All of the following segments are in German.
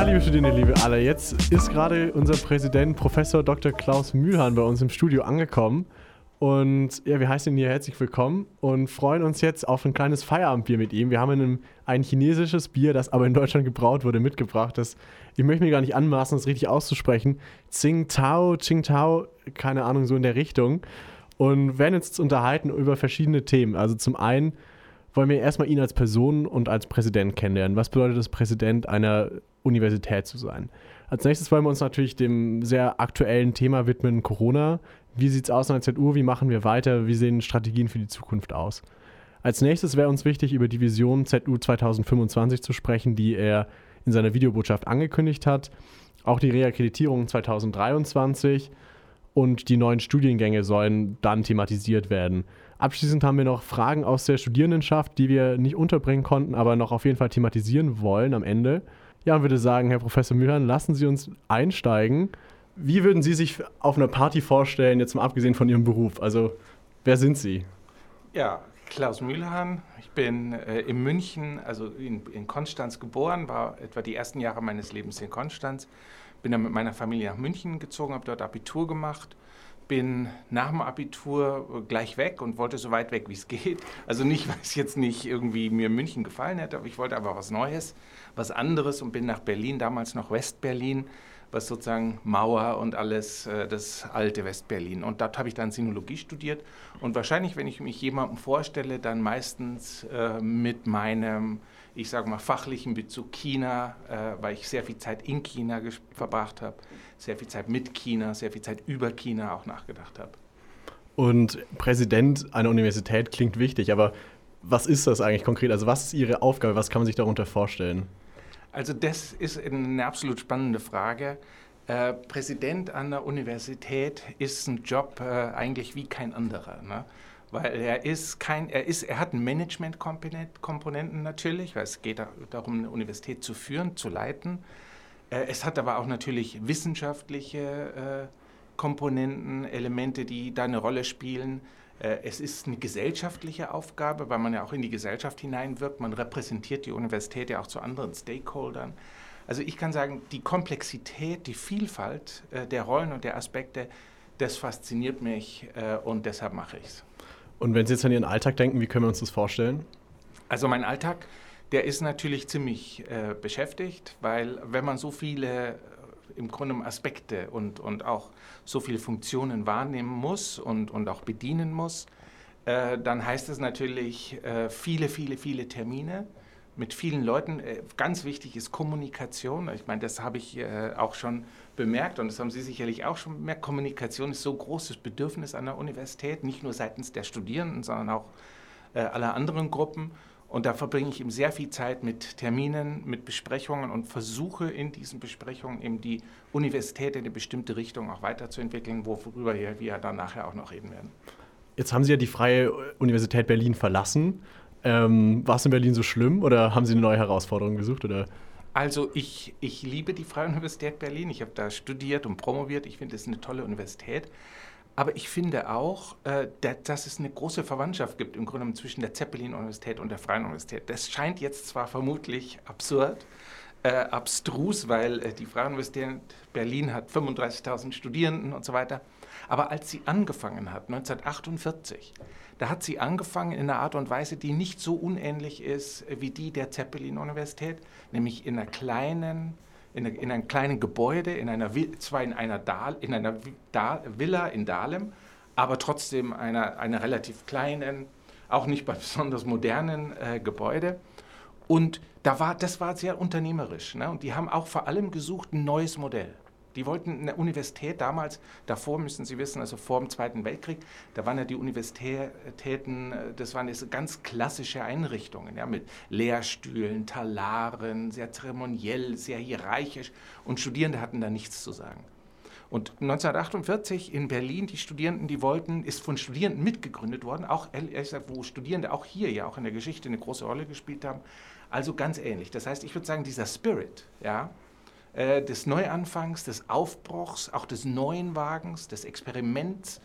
Ja, liebe Studierende, liebe alle, jetzt ist gerade unser Präsident Professor Dr. Klaus Mühlhahn bei uns im Studio angekommen. Und ja, wir heißen ihn hier herzlich willkommen und freuen uns jetzt auf ein kleines Feierabendbier mit ihm. Wir haben ein, ein chinesisches Bier, das aber in Deutschland gebraut wurde, mitgebracht. Das, ich möchte mir gar nicht anmaßen, das richtig auszusprechen. Tsingtao, Tsingtao, keine Ahnung, so in der Richtung. Und werden jetzt unterhalten über verschiedene Themen. Also zum einen wollen wir erstmal ihn als Person und als Präsident kennenlernen. Was bedeutet es, Präsident einer Universität zu sein? Als nächstes wollen wir uns natürlich dem sehr aktuellen Thema widmen, Corona. Wie sieht es aus an der ZU? Wie machen wir weiter? Wie sehen Strategien für die Zukunft aus? Als nächstes wäre uns wichtig, über die Vision ZU 2025 zu sprechen, die er in seiner Videobotschaft angekündigt hat. Auch die Reakkreditierung 2023 und die neuen Studiengänge sollen dann thematisiert werden. Abschließend haben wir noch Fragen aus der Studierendenschaft, die wir nicht unterbringen konnten, aber noch auf jeden Fall thematisieren wollen am Ende. Ja, würde sagen, Herr Professor Mühlern, lassen Sie uns einsteigen. Wie würden Sie sich auf einer Party vorstellen, jetzt mal abgesehen von Ihrem Beruf? Also, wer sind Sie? Ja, Klaus Mühlhahn. Ich bin äh, in München, also in, in, Konstanz geboren, war etwa die ersten Jahre meines Lebens in Konstanz. Bin dann mit meiner Familie nach München gezogen, habe dort Abitur gemacht bin nach dem Abitur gleich weg und wollte so weit weg, wie es geht. Also nicht, weil es jetzt nicht irgendwie mir München gefallen hätte, aber ich wollte einfach was Neues, was anderes und bin nach Berlin, damals noch Westberlin, was sozusagen Mauer und alles, äh, das alte Westberlin. Und dort habe ich dann Sinologie studiert und wahrscheinlich, wenn ich mich jemandem vorstelle, dann meistens äh, mit meinem ich sage mal, fachlichen Bezug China, äh, weil ich sehr viel Zeit in China verbracht habe, sehr viel Zeit mit China, sehr viel Zeit über China auch nachgedacht habe. Und Präsident einer Universität klingt wichtig, aber was ist das eigentlich konkret? Also was ist Ihre Aufgabe? Was kann man sich darunter vorstellen? Also das ist eine absolut spannende Frage. Äh, Präsident einer Universität ist ein Job äh, eigentlich wie kein anderer. Ne? weil er ist kein, er ist, er hat Management-Komponenten natürlich, weil es geht darum, eine Universität zu führen, zu leiten. Äh, es hat aber auch natürlich wissenschaftliche äh, Komponenten, Elemente, die da eine Rolle spielen. Äh, es ist eine gesellschaftliche Aufgabe, weil man ja auch in die Gesellschaft hineinwirkt. Man repräsentiert die Universität ja auch zu anderen Stakeholdern. Also ich kann sagen, die Komplexität, die Vielfalt der Rollen und der Aspekte, das fasziniert mich und deshalb mache ich es. Und wenn Sie jetzt an Ihren Alltag denken, wie können wir uns das vorstellen? Also mein Alltag, der ist natürlich ziemlich äh, beschäftigt, weil wenn man so viele äh, im Grunde Aspekte und, und auch so viele Funktionen wahrnehmen muss und, und auch bedienen muss, äh, dann heißt es natürlich äh, viele, viele, viele Termine mit vielen Leuten. Äh, ganz wichtig ist Kommunikation. Ich meine, das habe ich äh, auch schon bemerkt und das haben Sie sicherlich auch schon bemerkt. Kommunikation ist so großes Bedürfnis an der Universität, nicht nur seitens der Studierenden, sondern auch äh, aller anderen Gruppen. Und da verbringe ich eben sehr viel Zeit mit Terminen, mit Besprechungen und versuche in diesen Besprechungen eben die Universität in eine bestimmte Richtung auch weiterzuentwickeln, worüber wir dann nachher auch noch reden werden. Jetzt haben Sie ja die Freie Universität Berlin verlassen. Ähm, war es in Berlin so schlimm oder haben Sie eine neue Herausforderung gesucht? Oder? Also ich, ich liebe die Freie Universität Berlin. Ich habe da studiert und promoviert. Ich finde, es ist eine tolle Universität. Aber ich finde auch, äh, dass es eine große Verwandtschaft gibt im Grunde zwischen der Zeppelin-Universität und der Freien Universität. Das scheint jetzt zwar vermutlich absurd, äh, abstrus, weil äh, die Freie Universität Berlin hat 35.000 Studierenden und so weiter. Aber als sie angefangen hat, 1948, da hat sie angefangen in einer Art und Weise, die nicht so unähnlich ist wie die der Zeppelin-Universität, nämlich in einer kleinen, in, in einem kleinen Gebäude, in einer, zwar in einer, Dahl, in einer Villa in Dahlem, aber trotzdem einer, einer relativ kleinen, auch nicht besonders modernen äh, Gebäude. Und da war, das war sehr unternehmerisch. Ne? Und die haben auch vor allem gesucht ein neues Modell. Die wollten eine Universität damals, davor müssen Sie wissen, also vor dem Zweiten Weltkrieg, da waren ja die Universitäten, äh, das waren diese ganz klassische Einrichtungen, ja, mit Lehrstühlen, Talaren, sehr zeremoniell, sehr hierarchisch und Studierende hatten da nichts zu sagen. Und 1948 in Berlin, die Studierenden, die wollten, ist von Studierenden mitgegründet worden, auch gesagt, wo Studierende auch hier ja auch in der Geschichte eine große Rolle gespielt haben. Also ganz ähnlich. Das heißt, ich würde sagen, dieser Spirit, ja, äh, des Neuanfangs, des Aufbruchs, auch des neuen Wagens, des Experiments.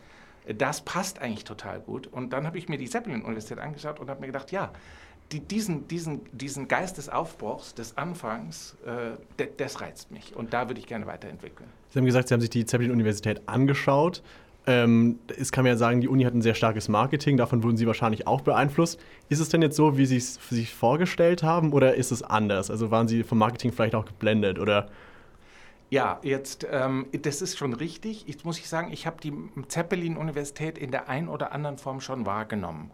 Äh, das passt eigentlich total gut. Und dann habe ich mir die Zeppelin-Universität angeschaut und habe mir gedacht, ja, die, diesen, diesen, diesen Geist des Aufbruchs, des Anfangs, äh, de, das reizt mich. Und da würde ich gerne weiterentwickeln. Sie haben gesagt, Sie haben sich die Zeppelin-Universität angeschaut. Ähm, es kann man ja sagen, die Uni hat ein sehr starkes Marketing, davon wurden Sie wahrscheinlich auch beeinflusst. Ist es denn jetzt so, wie Sie es sich vorgestellt haben oder ist es anders? Also waren Sie vom Marketing vielleicht auch geblendet oder ja, jetzt, ähm, das ist schon richtig. Jetzt muss ich sagen, ich habe die Zeppelin-Universität in der einen oder anderen Form schon wahrgenommen.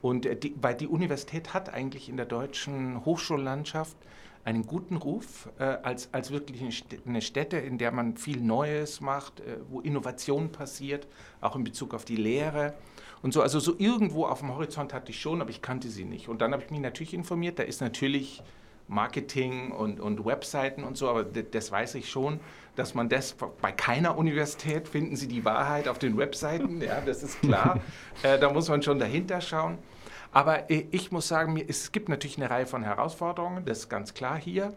Und äh, die, weil die Universität hat eigentlich in der deutschen Hochschullandschaft einen guten Ruf äh, als, als wirklich eine Stätte, in der man viel Neues macht, äh, wo Innovation passiert, auch in Bezug auf die Lehre. Und so, also so irgendwo auf dem Horizont hatte ich schon, aber ich kannte sie nicht. Und dann habe ich mich natürlich informiert, da ist natürlich Marketing und, und Webseiten und so, aber das weiß ich schon, dass man das bei keiner Universität finden Sie die Wahrheit auf den Webseiten, ja, das ist klar. äh, da muss man schon dahinter schauen. Aber äh, ich muss sagen, es gibt natürlich eine Reihe von Herausforderungen, das ist ganz klar hier.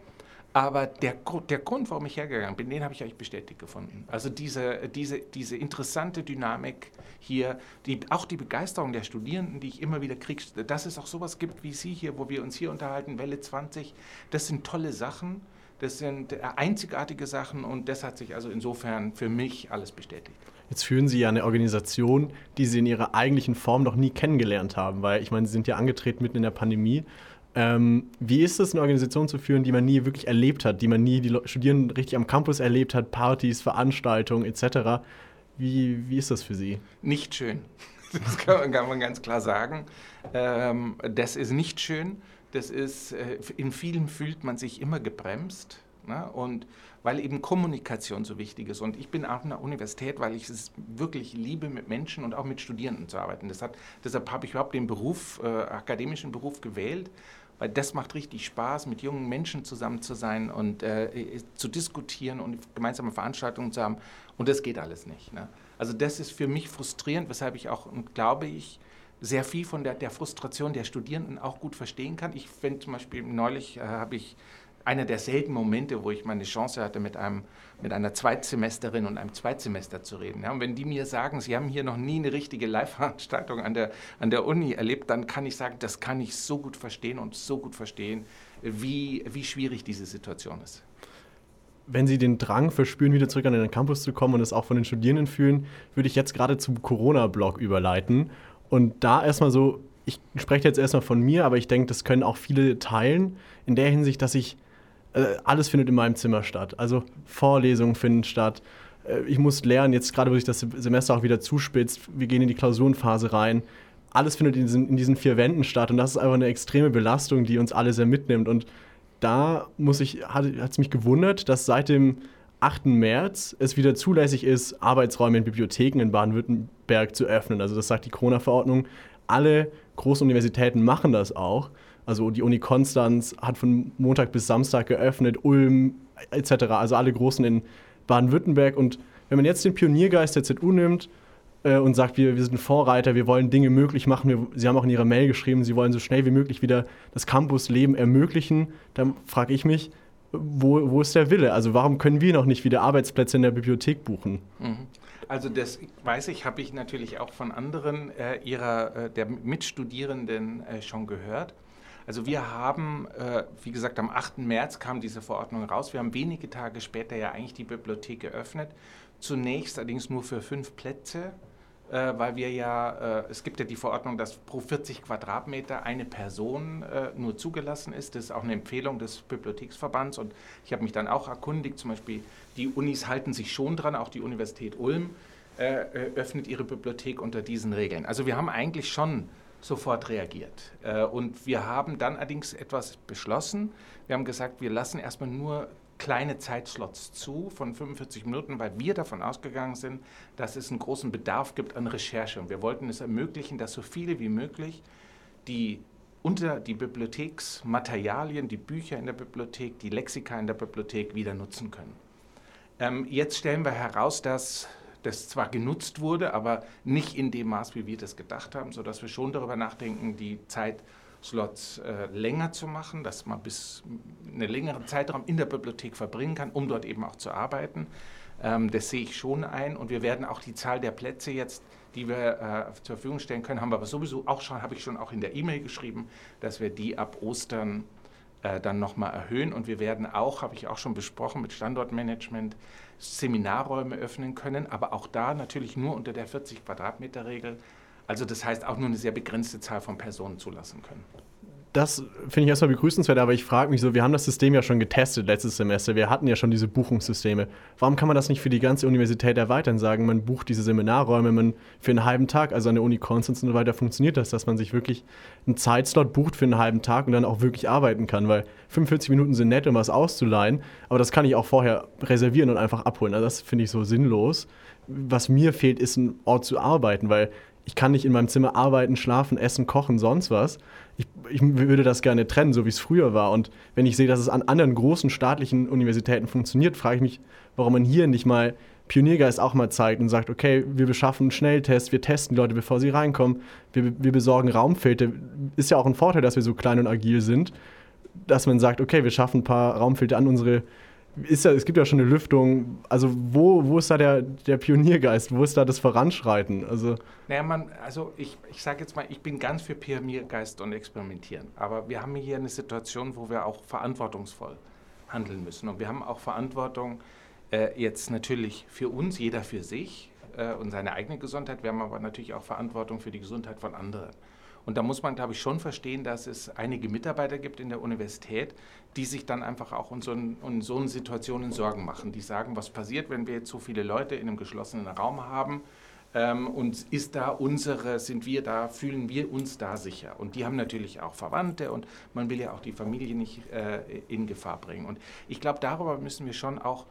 Aber der, der Grund, warum ich hergegangen bin, den habe ich eigentlich bestätigt gefunden. Also diese, diese, diese interessante Dynamik hier, die, auch die Begeisterung der Studierenden, die ich immer wieder kriege, dass es auch sowas gibt wie Sie hier, wo wir uns hier unterhalten, Welle 20, das sind tolle Sachen, das sind einzigartige Sachen und das hat sich also insofern für mich alles bestätigt. Jetzt führen Sie ja eine Organisation, die Sie in ihrer eigentlichen Form noch nie kennengelernt haben, weil ich meine, Sie sind ja angetreten mitten in der Pandemie ähm, wie ist es, eine Organisation zu führen, die man nie wirklich erlebt hat, die man nie die Studierenden richtig am Campus erlebt hat, Partys, Veranstaltungen etc.? Wie, wie ist das für Sie? Nicht schön. Das kann man, kann man ganz klar sagen. Ähm, das ist nicht schön. Das ist, äh, in vielen fühlt man sich immer gebremst. Ne? Und weil eben Kommunikation so wichtig ist. Und ich bin auch an der Universität, weil ich es wirklich liebe, mit Menschen und auch mit Studierenden zu arbeiten. Hat, deshalb habe ich überhaupt den Beruf, äh, akademischen Beruf gewählt, weil das macht richtig Spaß, mit jungen Menschen zusammen zu sein und äh, zu diskutieren und gemeinsame Veranstaltungen zu haben. Und das geht alles nicht. Ne? Also das ist für mich frustrierend, weshalb ich auch, glaube ich, sehr viel von der, der Frustration der Studierenden auch gut verstehen kann. Ich finde zum Beispiel, neulich äh, habe ich einer der seltenen Momente, wo ich meine Chance hatte, mit, einem, mit einer Zweitsemesterin und einem Zweitsemester zu reden. Ja, und wenn die mir sagen, sie haben hier noch nie eine richtige Live-Veranstaltung an der, an der Uni erlebt, dann kann ich sagen, das kann ich so gut verstehen und so gut verstehen, wie, wie schwierig diese Situation ist. Wenn Sie den Drang verspüren, wieder zurück an den Campus zu kommen und es auch von den Studierenden fühlen, würde ich jetzt gerade zum Corona-Blog überleiten. Und da erstmal so, ich spreche jetzt erstmal von mir, aber ich denke, das können auch viele teilen, in der Hinsicht, dass ich alles findet in meinem Zimmer statt. Also Vorlesungen finden statt. Äh, ich muss lernen, jetzt gerade, wo sich das Semester auch wieder zuspitzt, wir gehen in die Klausurenphase rein. Alles findet in diesen, in diesen vier Wänden statt und das ist einfach eine extreme Belastung, die uns alle sehr mitnimmt. Und da muss ich, hat es mich gewundert, dass seit dem 8. März es wieder zulässig ist, Arbeitsräume in Bibliotheken in Baden-Württemberg zu öffnen. Also das sagt die Corona-Verordnung. Alle großen Universitäten machen das auch. Also die Uni Konstanz hat von Montag bis Samstag geöffnet, Ulm etc. Also alle großen in Baden-Württemberg. Und wenn man jetzt den Pioniergeist der ZU nimmt äh, und sagt, wir, wir sind Vorreiter, wir wollen Dinge möglich machen, wir, Sie haben auch in Ihrer Mail geschrieben, Sie wollen so schnell wie möglich wieder das Campusleben ermöglichen, dann frage ich mich, wo, wo ist der Wille? Also warum können wir noch nicht wieder Arbeitsplätze in der Bibliothek buchen? Mhm. Also das weiß ich, habe ich natürlich auch von anderen äh, ihrer äh, der Mitstudierenden äh, schon gehört. Also wir haben, äh, wie gesagt, am 8. März kam diese Verordnung raus. Wir haben wenige Tage später ja eigentlich die Bibliothek geöffnet. Zunächst allerdings nur für fünf Plätze, äh, weil wir ja, äh, es gibt ja die Verordnung, dass pro 40 Quadratmeter eine Person äh, nur zugelassen ist. Das ist auch eine Empfehlung des Bibliotheksverbands. Und ich habe mich dann auch erkundigt, zum Beispiel die Unis halten sich schon dran, auch die Universität Ulm äh, äh, öffnet ihre Bibliothek unter diesen Regeln. Also wir haben eigentlich schon sofort reagiert. Äh, und wir haben dann allerdings etwas beschlossen. Wir haben gesagt, wir lassen erstmal nur kleine Zeitslots zu von 45 Minuten, weil wir davon ausgegangen sind, dass es einen großen Bedarf gibt an Recherche. Und wir wollten es ermöglichen, dass so viele wie möglich die unter die Bibliotheksmaterialien, die Bücher in der Bibliothek, die Lexika in der Bibliothek wieder nutzen können. Ähm, jetzt stellen wir heraus, dass das zwar genutzt wurde, aber nicht in dem Maß, wie wir das gedacht haben, sodass wir schon darüber nachdenken, die Zeitslots äh, länger zu machen, dass man bis einen längeren Zeitraum in der Bibliothek verbringen kann, um dort eben auch zu arbeiten. Ähm, das sehe ich schon ein und wir werden auch die Zahl der Plätze jetzt, die wir äh, zur Verfügung stellen können, haben wir aber sowieso auch schon, habe ich schon auch in der E-Mail geschrieben, dass wir die ab Ostern äh, dann nochmal erhöhen und wir werden auch, habe ich auch schon besprochen, mit Standortmanagement Seminarräume öffnen können, aber auch da natürlich nur unter der 40 Quadratmeter Regel. Also das heißt auch nur eine sehr begrenzte Zahl von Personen zulassen können das finde ich erstmal begrüßenswert, aber ich frage mich so, wir haben das System ja schon getestet letztes Semester, wir hatten ja schon diese Buchungssysteme. Warum kann man das nicht für die ganze Universität erweitern, sagen, man bucht diese Seminarräume, man für einen halben Tag, also an der Uni Konstanz und so weiter funktioniert das, dass man sich wirklich einen Zeitslot bucht für einen halben Tag und dann auch wirklich arbeiten kann, weil 45 Minuten sind nett, um was auszuleihen, aber das kann ich auch vorher reservieren und einfach abholen. Also das finde ich so sinnlos. Was mir fehlt, ist ein Ort zu arbeiten, weil ich kann nicht in meinem Zimmer arbeiten, schlafen, essen, kochen, sonst was. Ich, ich, würde das gerne trennen, so wie es früher war. Und wenn ich sehe, dass es an anderen großen staatlichen Universitäten funktioniert, frage ich mich, warum man hier nicht mal Pioniergeist auch mal zeigt und sagt, okay, wir beschaffen Schnelltests, wir testen die Leute, bevor sie reinkommen, wir, wir besorgen Raumfilter. Ist ja auch ein Vorteil, dass wir so klein und agil sind, dass man sagt, okay, wir schaffen ein paar Raumfilter an unsere ist ja, es gibt ja schon eine Lüftung. Also wo, wo ist da der, der Pioniergeist? Wo ist da das Voranschreiten? Also naja, man, also ich, ich sage jetzt mal, ich bin ganz für Pioniergeist und Experimentieren. Aber wir haben hier eine Situation, wo wir auch verantwortungsvoll handeln müssen. Und wir haben auch Verantwortung äh, jetzt natürlich für uns, jeder für sich äh, und seine eigene Gesundheit. Wir haben aber natürlich auch Verantwortung für die Gesundheit von anderen. Und da muss man, glaube ich, schon verstehen, dass es einige Mitarbeiter gibt in der Universität, die sich dann einfach auch in so, in so Situationen Sorgen machen. Die sagen, was passiert, wenn wir jetzt so viele Leute in einem geschlossenen Raum haben? Ähm, und ist da unsere, sind wir da, fühlen wir uns da sicher? Und die haben natürlich auch Verwandte und man will ja auch die Familie nicht äh, in Gefahr bringen. Und ich glaube, darüber müssen wir schon auch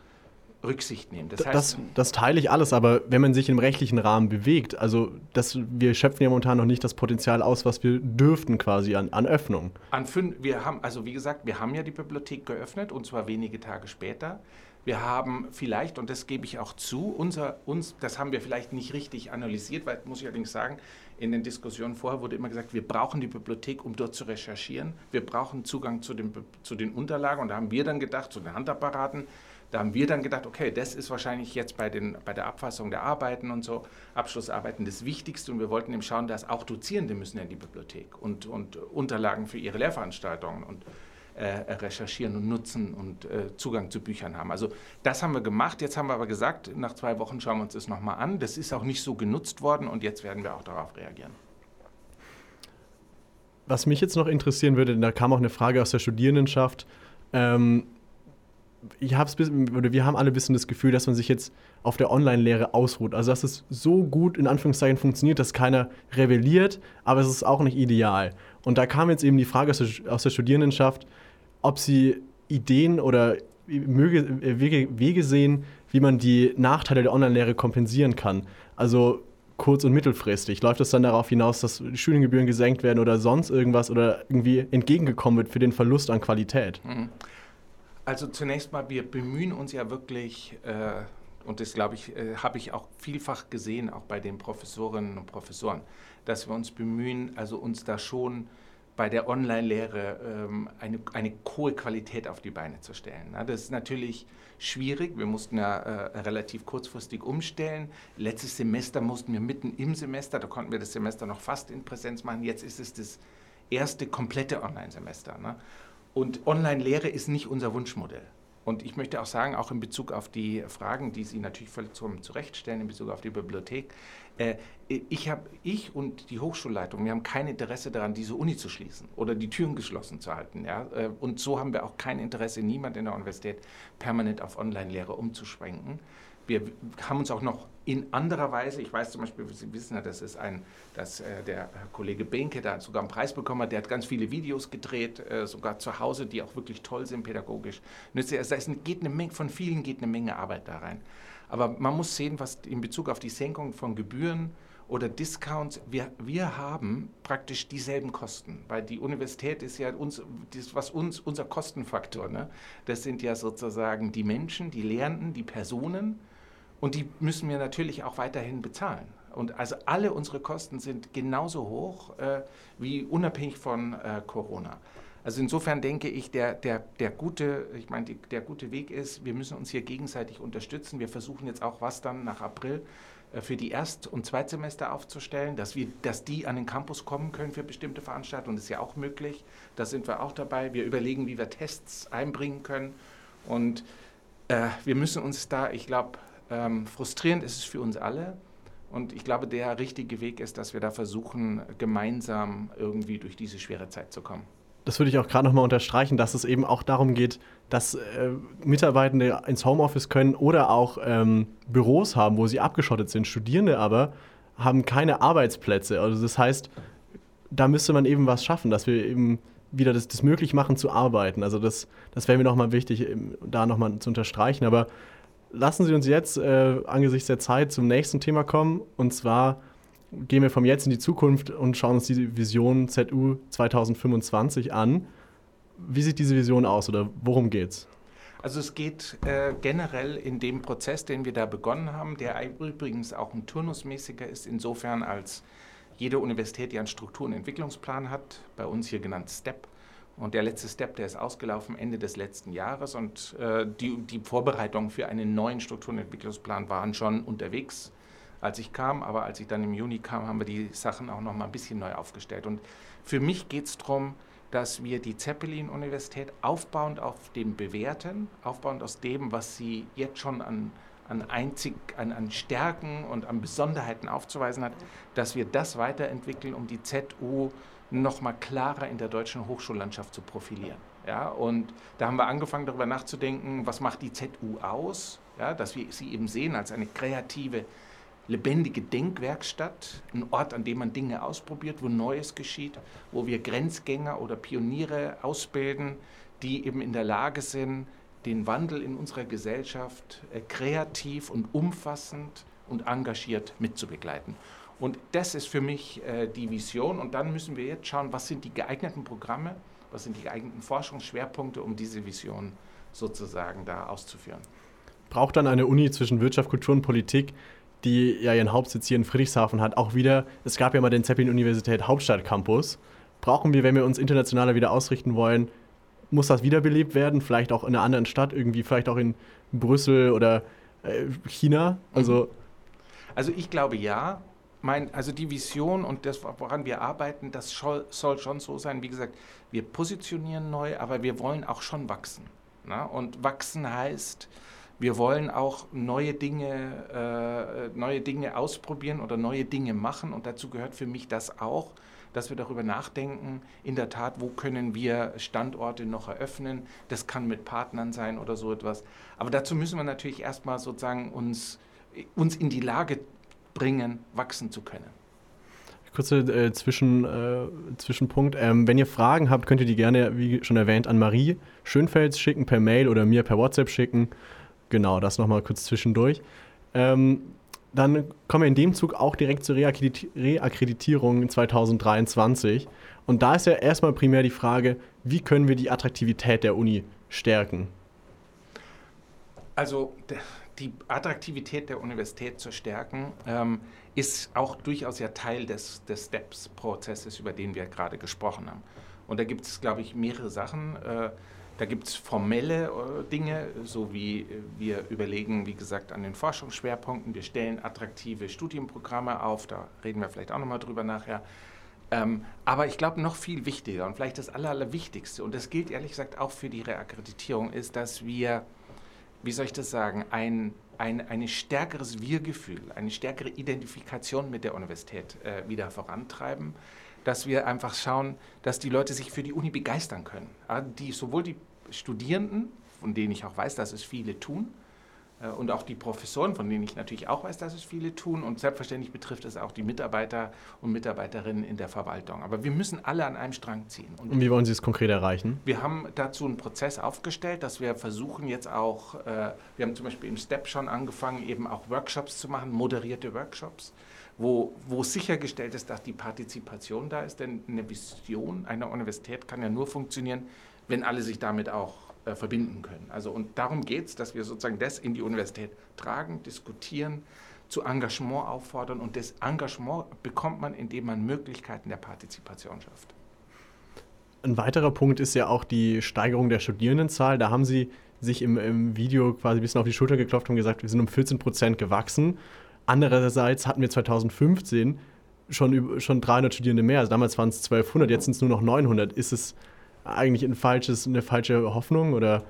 Rücksicht nehmen. Das, heißt, das, das, teile ich alles, aber wenn man sich im rechtlichen Rahmen bewegt, also das, wir schöpfen ja momentan noch nicht das Potenzial aus, was wir dürften quasi an, an Öffnung. An fünf, wir haben, also wie gesagt, wir haben ja die Bibliothek geöffnet und zwar wenige Tage später. Wir haben vielleicht, und das gebe ich auch zu, unser, uns, das haben wir vielleicht nicht richtig analysiert, weil, muss ich allerdings sagen, in den Diskussionen vorher wurde immer gesagt, wir brauchen die Bibliothek, um dort zu recherchieren. Wir brauchen Zugang zu den, zu den Unterlagen. Und da haben wir dann gedacht, zu den Handapparaten, da haben wir dann gedacht, okay, das ist wahrscheinlich jetzt bei, den, bei der Abfassung der Arbeiten und so, Abschlussarbeiten das Wichtigste. Und wir wollten eben schauen, dass auch Dozierende müssen in die Bibliothek und, und Unterlagen für ihre Lehrveranstaltungen und äh, recherchieren und nutzen und äh, Zugang zu Büchern haben. Also das haben wir gemacht. Jetzt haben wir aber gesagt, nach zwei Wochen schauen wir uns das nochmal an. Das ist auch nicht so genutzt worden und jetzt werden wir auch darauf reagieren. Was mich jetzt noch interessieren würde, da kam auch eine Frage aus der Studierendenschaft. Ähm, ich hab's oder wir haben alle ein bisschen das Gefühl, dass man sich jetzt auf der Online-Lehre ausruht. Also dass es so gut in Anführungszeichen funktioniert, dass keiner rebelliert, aber es ist auch nicht ideal. Und da kam jetzt eben die Frage aus der, aus der Studierendenschaft, ob sie Ideen oder Wege, Wege sehen, wie man die Nachteile der Online-Lehre kompensieren kann. Also kurz- und mittelfristig. Läuft es dann darauf hinaus, dass die Studiengebühren gesenkt werden oder sonst irgendwas oder irgendwie entgegengekommen wird für den Verlust an Qualität? Mhm. Also zunächst mal, wir bemühen uns ja wirklich, äh, und das glaube ich, äh, habe ich auch vielfach gesehen, auch bei den Professorinnen und Professoren, dass wir uns bemühen, also uns da schon bei der Online-Lehre ähm, eine, eine hohe Qualität auf die Beine zu stellen. Na, das ist natürlich schwierig. Wir mussten ja äh, relativ kurzfristig umstellen. Letztes Semester mussten wir mitten im Semester, da konnten wir das Semester noch fast in Präsenz machen. Jetzt ist es das erste komplette Online-Semester. Ne? Und Online-Lehre ist nicht unser Wunschmodell. Und ich möchte auch sagen, auch in Bezug auf die Fragen, die Sie natürlich völlig zum Zurechtstellen, in Bezug auf die Bibliothek, äh, ich, hab, ich und die Hochschulleitung, wir haben kein Interesse daran, diese Uni zu schließen oder die Türen geschlossen zu halten. Ja? Äh, und so haben wir auch kein Interesse, niemand in der Universität permanent auf Online-Lehre umzuschwenken wir haben uns auch noch in anderer Weise, ich weiß zum Beispiel, Sie wissen ja, das ist ein, dass äh, der Kollege Benke da sogar einen Preis bekommen hat, der hat ganz viele Videos gedreht, äh, sogar zu Hause, die auch wirklich toll sind pädagogisch. Also es geht eine Menge, von vielen geht eine Menge Arbeit da rein. Aber man muss sehen, was in Bezug auf die Senkung von Gebühren oder Discounts, wir, wir haben praktisch dieselben Kosten, weil die Universität ist ja uns, das, was uns, unser Kostenfaktor, ne? das sind ja sozusagen die Menschen, die Lehrenden, die Personen, und die müssen wir natürlich auch weiterhin bezahlen. Und also alle unsere Kosten sind genauso hoch äh, wie unabhängig von äh, Corona. Also insofern denke ich, der, der, der, gute, ich meine, der gute Weg ist, wir müssen uns hier gegenseitig unterstützen. Wir versuchen jetzt auch was dann nach April äh, für die Erst- und Zweitsemester aufzustellen, dass, wir, dass die an den Campus kommen können für bestimmte Veranstaltungen. Das ist ja auch möglich. Da sind wir auch dabei. Wir überlegen, wie wir Tests einbringen können. Und äh, wir müssen uns da, ich glaube, ähm, frustrierend ist es für uns alle. Und ich glaube, der richtige Weg ist, dass wir da versuchen, gemeinsam irgendwie durch diese schwere Zeit zu kommen das würde ich auch gerade nochmal unterstreichen, dass es eben auch darum geht, dass äh, Mitarbeitende ins Homeoffice können oder auch ähm, Büros haben, wo sie abgeschottet sind. Studierende aber haben keine Arbeitsplätze. Also das heißt, da müsste man eben was schaffen, dass wir eben wieder das, das möglich machen zu arbeiten. Also das, das wäre mir nochmal wichtig, da nochmal zu unterstreichen. Aber lassen Sie uns jetzt äh, angesichts der Zeit zum nächsten Thema kommen. Und zwar gehen wir vom Jetzt in die Zukunft und schauen uns die Vision ZU 2025 an. Wie sieht diese Vision aus oder worum geht's? Also es geht äh, generell in dem Prozess, den wir da begonnen haben, der übrigens auch ein turnusmäßiger ist, insofern als jede Universität, die einen Struktur- und Entwicklungsplan hat, bei uns hier genannt STEP. Und der letzte Step, der ist ausgelaufen Ende des letzten Jahres und äh, die, die Vorbereitungen für einen neuen Struktur- und Entwicklungsplan waren schon unterwegs als ich kam, aber als ich dann im Juni kam, haben wir die Sachen auch noch mal ein bisschen neu aufgestellt. Und für mich geht es darum, dass wir die Zeppelin-Universität aufbauend auf dem Bewährten, aufbauend aus dem, was sie jetzt schon an, an, einzig, an, an Stärken und an Besonderheiten aufzuweisen hat, dass wir das weiterentwickeln, um die ZU noch mal klarer in der deutschen Hochschullandschaft zu profilieren. Ja, und da haben wir angefangen darüber nachzudenken, was macht die ZU aus, ja, dass wir sie eben sehen als eine kreative lebendige Denkwerkstatt, ein Ort, an dem man Dinge ausprobiert, wo Neues geschieht, wo wir Grenzgänger oder Pioniere ausbilden, die eben in der Lage sind, den Wandel in unserer Gesellschaft äh, kreativ und umfassend und engagiert mitzubegleiten. Und das ist für mich äh, die Vision. Und dann müssen wir jetzt schauen, was sind die geeigneten Programme, was sind die geeigneten Forschungsschwerpunkte, um diese Vision sozusagen da auszuführen. Braucht dann eine Uni zwischen Wirtschaft, Kultur und Politik die ja ihren Hauptsitz hier in Friedrichshafen hat, auch wieder, es gab ja mal den Zeppelin-Universität Hauptstadt Campus. Brauchen wir, wenn wir uns internationaler wieder ausrichten wollen, muss das wiederbelebt werden, vielleicht auch in einer anderen Stadt, irgendwie vielleicht auch in Brüssel oder äh, China? Also, also ich glaube ja. Mein, also die Vision und das, woran wir arbeiten, das soll, schon so sein. Wie gesagt, wir positionieren neu, aber wir wollen auch schon wachsen. Na? Und wachsen heißt, wir wollen auch neue Dinge, äh, neue Dinge ausprobieren oder neue Dinge machen. Und dazu gehört für mich das auch, dass wir darüber nachdenken, in der Tat, wo können wir Standorte noch eröffnen. Das kann mit Partnern sein oder so etwas. Aber dazu müssen wir natürlich erstmal sozusagen uns, uns in die Lage bringen, wachsen zu können. Kurze äh, Zwischen, äh, Zwischenpunkt. Ähm, wenn ihr Fragen habt, könnt ihr die gerne, wie schon erwähnt, an Marie Schönfels schicken, per Mail oder mir per WhatsApp schicken. Genau, das nochmal kurz zwischendurch. Ähm, dann kommen wir in dem Zug auch direkt zur Reakkreditierung 2023. Und da ist ja erstmal primär die Frage, wie können wir die Attraktivität der Uni stärken? Also die Attraktivität der Universität zu stärken, ähm, ist auch durchaus ja Teil des, des STEPS-Prozesses, über den wir gerade gesprochen haben. Und da gibt es, glaube ich, mehrere Sachen. Äh, da gibt es formelle äh, Dinge, so wie äh, wir überlegen, wie gesagt, an den Forschungsschwerpunkten. Wir stellen attraktive Studienprogramme auf, da reden wir vielleicht auch nochmal drüber nachher. Ähm, aber ich glaube, noch viel wichtiger und vielleicht das Aller, Allerwichtigste, und das gilt ehrlich gesagt auch für die Reakkreditierung, ist, dass wir, wie soll ich das sagen, ein, ein, ein stärkeres Wir-Gefühl, eine stärkere Identifikation mit der Universität äh, wieder vorantreiben dass wir einfach schauen, dass die Leute sich für die Uni begeistern können. Die, sowohl die Studierenden, von denen ich auch weiß, dass es viele tun, und auch die Professoren, von denen ich natürlich auch weiß, dass es viele tun. Und selbstverständlich betrifft es auch die Mitarbeiter und Mitarbeiterinnen in der Verwaltung. Aber wir müssen alle an einem Strang ziehen. Und, und wie wollen Sie es konkret erreichen? Wir haben dazu einen Prozess aufgestellt, dass wir versuchen jetzt auch, äh, wir haben zum Beispiel im STEP schon angefangen, eben auch Workshops zu machen, moderierte Workshops. Wo, wo sichergestellt ist, dass die Partizipation da ist. Denn eine Vision einer Universität kann ja nur funktionieren, wenn alle sich damit auch äh, verbinden können. Also und darum geht es, dass wir sozusagen das in die Universität tragen, diskutieren, zu Engagement auffordern und das Engagement bekommt man, indem man Möglichkeiten der Partizipation schafft. ein weiterer Punkt ist ja auch die Steigerung der Studierendenzahl. Da haben Sie sich im, im Video quasi ein bisschen auf die Schulter geklopft und gesagt, wir sind um 14 Prozent gewachsen. Andererseits hatten wir 2015 schon, schon 300 Studierende mehr. Also damals waren es 1200, jetzt sind es nur noch 900. Ist es eigentlich ein falsches, eine falsche Hoffnung oder?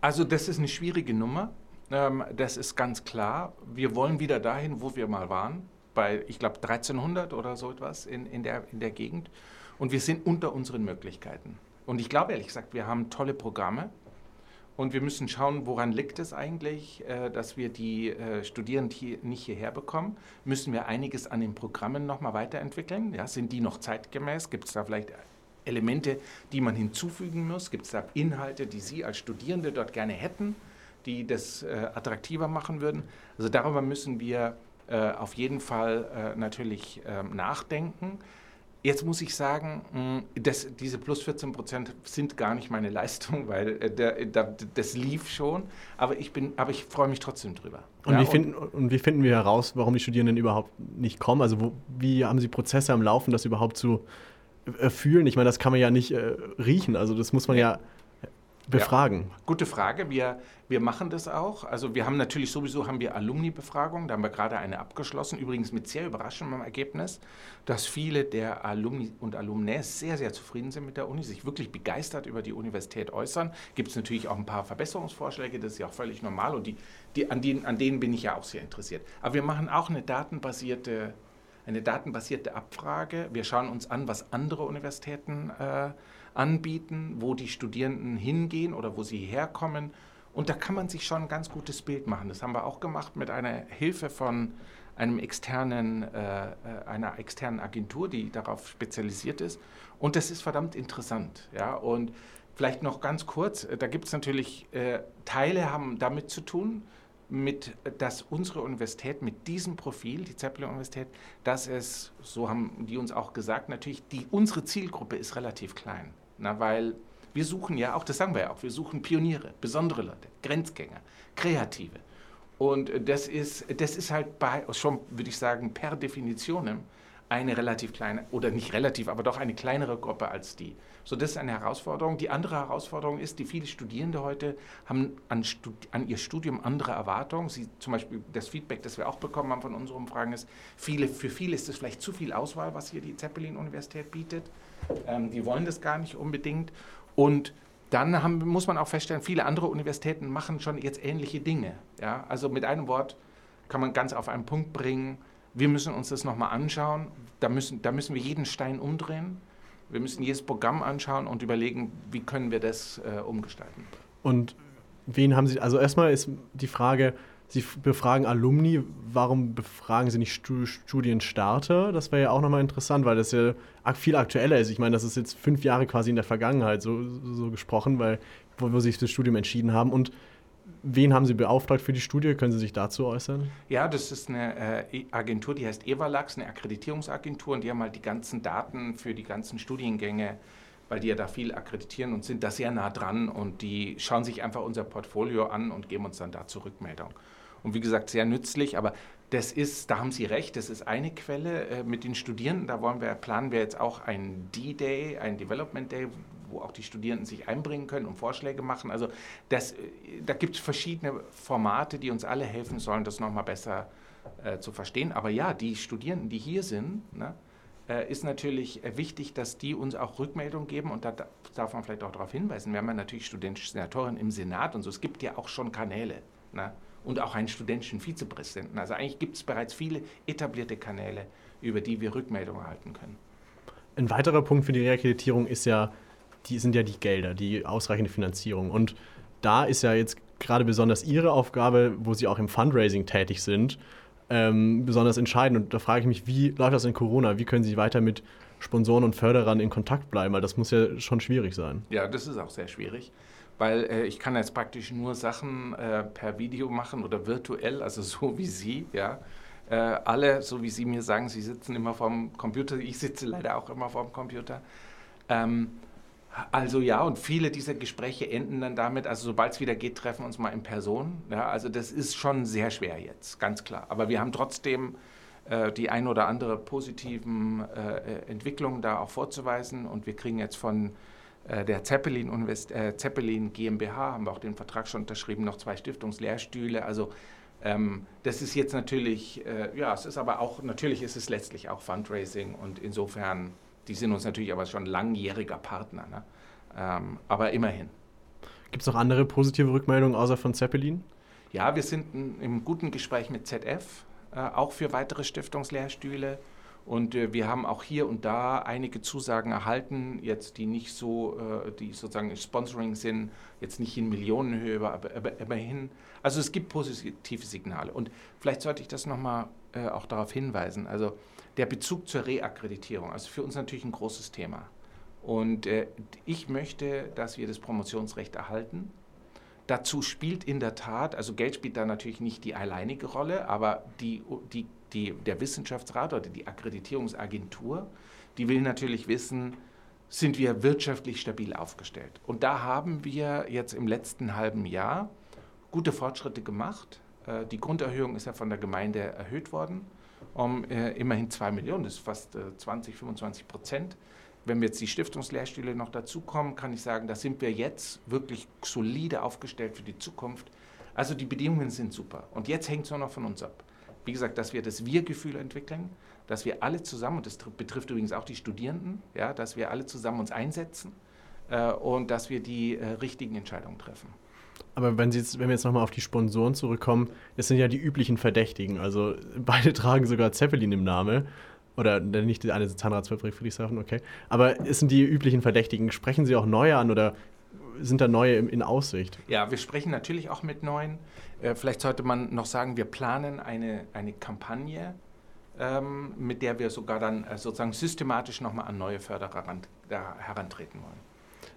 Also das ist eine schwierige Nummer. Ähm, das ist ganz klar. Wir wollen wieder dahin, wo wir mal waren, bei, ich glaube, 1300 oder so etwas in, in, der, in der Gegend. Und wir sind unter unseren Möglichkeiten. Und ich glaube ehrlich gesagt, wir haben tolle Programme. Und wir müssen schauen, woran liegt es eigentlich, äh, dass wir die äh, Studierenden nicht hierher bekommen. Müssen wir einiges an den Programmen nochmal weiterentwickeln? Ja, sind die noch zeitgemäß? Gibt es da vielleicht Elemente, die man hinzufügen muss? Gibt es da Inhalte, die Sie als Studierende dort gerne hätten, die das äh, attraktiver machen würden? Also darüber müssen wir auf jeden Fall natürlich ähm, nachdenken. Jetzt muss ich sagen, das, diese plus 14 Prozent sind gar nicht meine Leistung, weil äh, der, der, das lief schon. Aber ich, aber ich freue mich trotzdem drüber. Und, ja, wie finden, und wie finden wir heraus, warum die Studierenden überhaupt nicht kommen? Also wo, wie haben sie Prozesse am Laufen, das überhaupt zu äh, fühlen? Ich meine, das kann man ja nicht äh, riechen. Also das muss man ja befragen? Ja, gute Frage. Wir, wir machen das auch. Also wir haben natürlich sowieso haben wir Alumni-Befragungen. Da haben wir gerade eine abgeschlossen. Übrigens mit sehr überraschendem Ergebnis, dass viele der Alumni und Alumnäs sehr, sehr zufrieden sind mit der Uni, sich wirklich begeistert über die Universität äußern. Gibt es natürlich auch ein paar Verbesserungsvorschläge. Das ist ja auch völlig normal und die, die, an, denen, an denen bin ich ja auch sehr interessiert. Aber wir machen auch eine datenbasierte eine datenbasierte Abfrage. Wir schauen uns an, was andere Universitäten äh, anbieten, wo die Studierenden hingehen oder wo sie herkommen. Und da kann man sich schon ein ganz gutes Bild machen. Das haben wir auch gemacht mit einer Hilfe von einem externen, äh, äh, einer externen Agentur, die darauf spezialisiert ist. Und das ist verdammt interessant. Ja? Und vielleicht noch ganz kurz, äh, da gibt es natürlich, äh, Teile haben damit zu tun, mit, dass unsere Universität mit diesem Profil, die Zeppelin-Universität, dass es, so haben die uns auch gesagt, natürlich, die, unsere Zielgruppe ist relativ klein. Na, weil wir suchen ja auch, das sagen wir ja auch, wir suchen Pioniere, besondere Leute, Grenzgänger, Kreative. Und das ist, das ist halt bei, schon, würde ich sagen, per Definition eine relativ kleine, oder nicht relativ, aber doch eine kleinere Gruppe als die. So, das ist eine Herausforderung. Die andere Herausforderung ist, die viele Studierende heute haben an, Studi an ihr Studium andere Erwartungen. Sie, zum Beispiel das Feedback, das wir auch bekommen haben von unseren Umfragen ist, viele, für viele ist es vielleicht zu viel Auswahl, was hier die Zeppelin-Universität bietet. Ähm, die wollen das gar nicht unbedingt. Und dann haben, muss man auch feststellen, viele andere Universitäten machen schon jetzt ähnliche Dinge. Ja? Also mit einem Wort kann man ganz auf einen Punkt bringen, wir müssen uns das nochmal anschauen. Da müssen, da müssen wir jeden Stein umdrehen. Wir müssen jedes Programm anschauen und überlegen, wie können wir das äh, umgestalten. Und wen haben Sie, also erstmal ist die Frage, Sie befragen Alumni, warum befragen Sie nicht Studienstarter? Das wäre ja auch nochmal interessant, weil das ja viel aktueller ist. Ich meine, das ist jetzt fünf Jahre quasi in der Vergangenheit so, so gesprochen, weil, wo, wo Sie sich das Studium entschieden haben. Und wen haben Sie beauftragt für die Studie? Können Sie sich dazu äußern? Ja, das ist eine äh, Agentur, die heißt Evalax, eine Akkreditierungsagentur, und die haben halt die ganzen Daten für die ganzen Studiengänge weil die ja da viel akkreditieren und sind da sehr nah dran und die schauen sich einfach unser Portfolio an und geben uns dann dazu Rückmeldung und wie gesagt sehr nützlich. Aber das ist, da haben Sie recht, das ist eine Quelle äh, mit den Studierenden. Da wollen wir, planen wir jetzt auch einen D-Day, einen Development Day, wo auch die Studierenden sich einbringen können und Vorschläge machen. Also das, äh, da gibt es verschiedene Formate, die uns alle helfen sollen, das nochmal besser äh, zu verstehen. Aber ja, die Studierenden, die hier sind, ne, äh, ist natürlich äh, wichtig, dass die uns auch Rückmeldung geben und da darf man vielleicht auch darauf hinweisen. Wir haben ja natürlich studentische Senatoren im Senat und so. Es gibt ja auch schon Kanäle. Ne? und auch einen studentischen Vizepräsidenten. Also eigentlich gibt es bereits viele etablierte Kanäle, über die wir Rückmeldungen erhalten können. Ein weiterer Punkt für die Reakkreditierung ist ja, die sind ja die Gelder, die ausreichende Finanzierung. Und da ist ja jetzt gerade besonders Ihre Aufgabe, wo Sie auch im Fundraising tätig sind, ähm, besonders entscheidend. Und da frage ich mich, wie läuft das in Corona? Wie können Sie weiter mit Sponsoren und Förderern in Kontakt bleiben? Weil das muss ja schon schwierig sein. Ja, das ist auch sehr schwierig weil äh, ich kann jetzt praktisch nur Sachen äh, per Video machen oder virtuell, also so wie Sie, ja. Äh, alle, so wie Sie mir sagen, Sie sitzen immer vorm Computer, ich sitze leider auch immer vorm Computer. Ähm, also ja, und viele dieser Gespräche enden dann damit, also sobald es wieder geht, treffen wir uns mal in Person. Ja, also das ist schon sehr schwer jetzt, ganz klar. Aber wir haben trotzdem äh, die ein oder andere positiven äh, Entwicklungen da auch vorzuweisen. Und wir kriegen jetzt von äh, der Zeppelin, Univers äh, Zeppelin GmbH, haben wir auch den Vertrag schon unterschrieben, noch zwei Stiftungslehrstühle. Also ähm, das ist jetzt natürlich, äh, ja, es ist aber auch, natürlich ist es letztlich auch Fundraising und insofern, die sind uns natürlich aber schon langjähriger Partner. Ne? Ähm, aber immerhin. Gibt es noch andere positive Rückmeldungen außer von Zeppelin? Ja, wir sind im guten Gespräch mit ZF, äh, auch für weitere Stiftungslehrstühle. Und äh, wir haben auch hier und da einige Zusagen erhalten, jetzt die nicht so, äh, die sozusagen Sponsoring sind, jetzt nicht in Millionenhöhe, aber, aber immerhin. Also es gibt positive Signale. Und vielleicht sollte ich das nochmal äh, auch darauf hinweisen. Also der Bezug zur Reakkreditierung, also für uns natürlich ein großes Thema. Und äh, ich möchte, dass wir das Promotionsrecht erhalten. Dazu spielt in der Tat, also Geld spielt da natürlich nicht die alleinige Rolle, aber die, die die, der Wissenschaftsrat oder die Akkreditierungsagentur, die will natürlich wissen, sind wir wirtschaftlich stabil aufgestellt. Und da haben wir jetzt im letzten halben Jahr gute Fortschritte gemacht. Äh, die Grunderhöhung ist ja von der Gemeinde erhöht worden um äh, immerhin zwei Millionen, das ist fast 20, äh, 25 Prozent. Wenn wir jetzt die Stiftungslehrstühle noch dazukommen, kann ich sagen, da sind wir jetzt wirklich solide aufgestellt für die Zukunft. Also die Bedingungen sind super. Und jetzt hängt es nur noch von uns ab wie gesagt, dass wir das Wir-Gefühl entwickeln, dass wir alle zusammen, und das betrifft übrigens auch die Studierenden, ja, dass wir alle zusammen uns einsetzen äh, und dass wir die äh, richtigen Entscheidungen treffen. Aber wenn, Sie jetzt, wenn wir jetzt nochmal auf die Sponsoren zurückkommen, das sind ja die üblichen Verdächtigen. Also beide tragen sogar Zeppelin im Namen. Oder nicht eine Zahnradsfabrik Friedrichshafen, okay. Aber es sind die üblichen Verdächtigen. Sprechen Sie auch neue an oder sind da neue in Aussicht? Ja, wir sprechen natürlich auch mit neuen. Äh, vielleicht sollte man noch sagen, wir planen eine, eine Kampagne, ähm, mit der wir sogar dann äh, sozusagen systematisch nochmal an neue Förderer ran, herantreten wollen.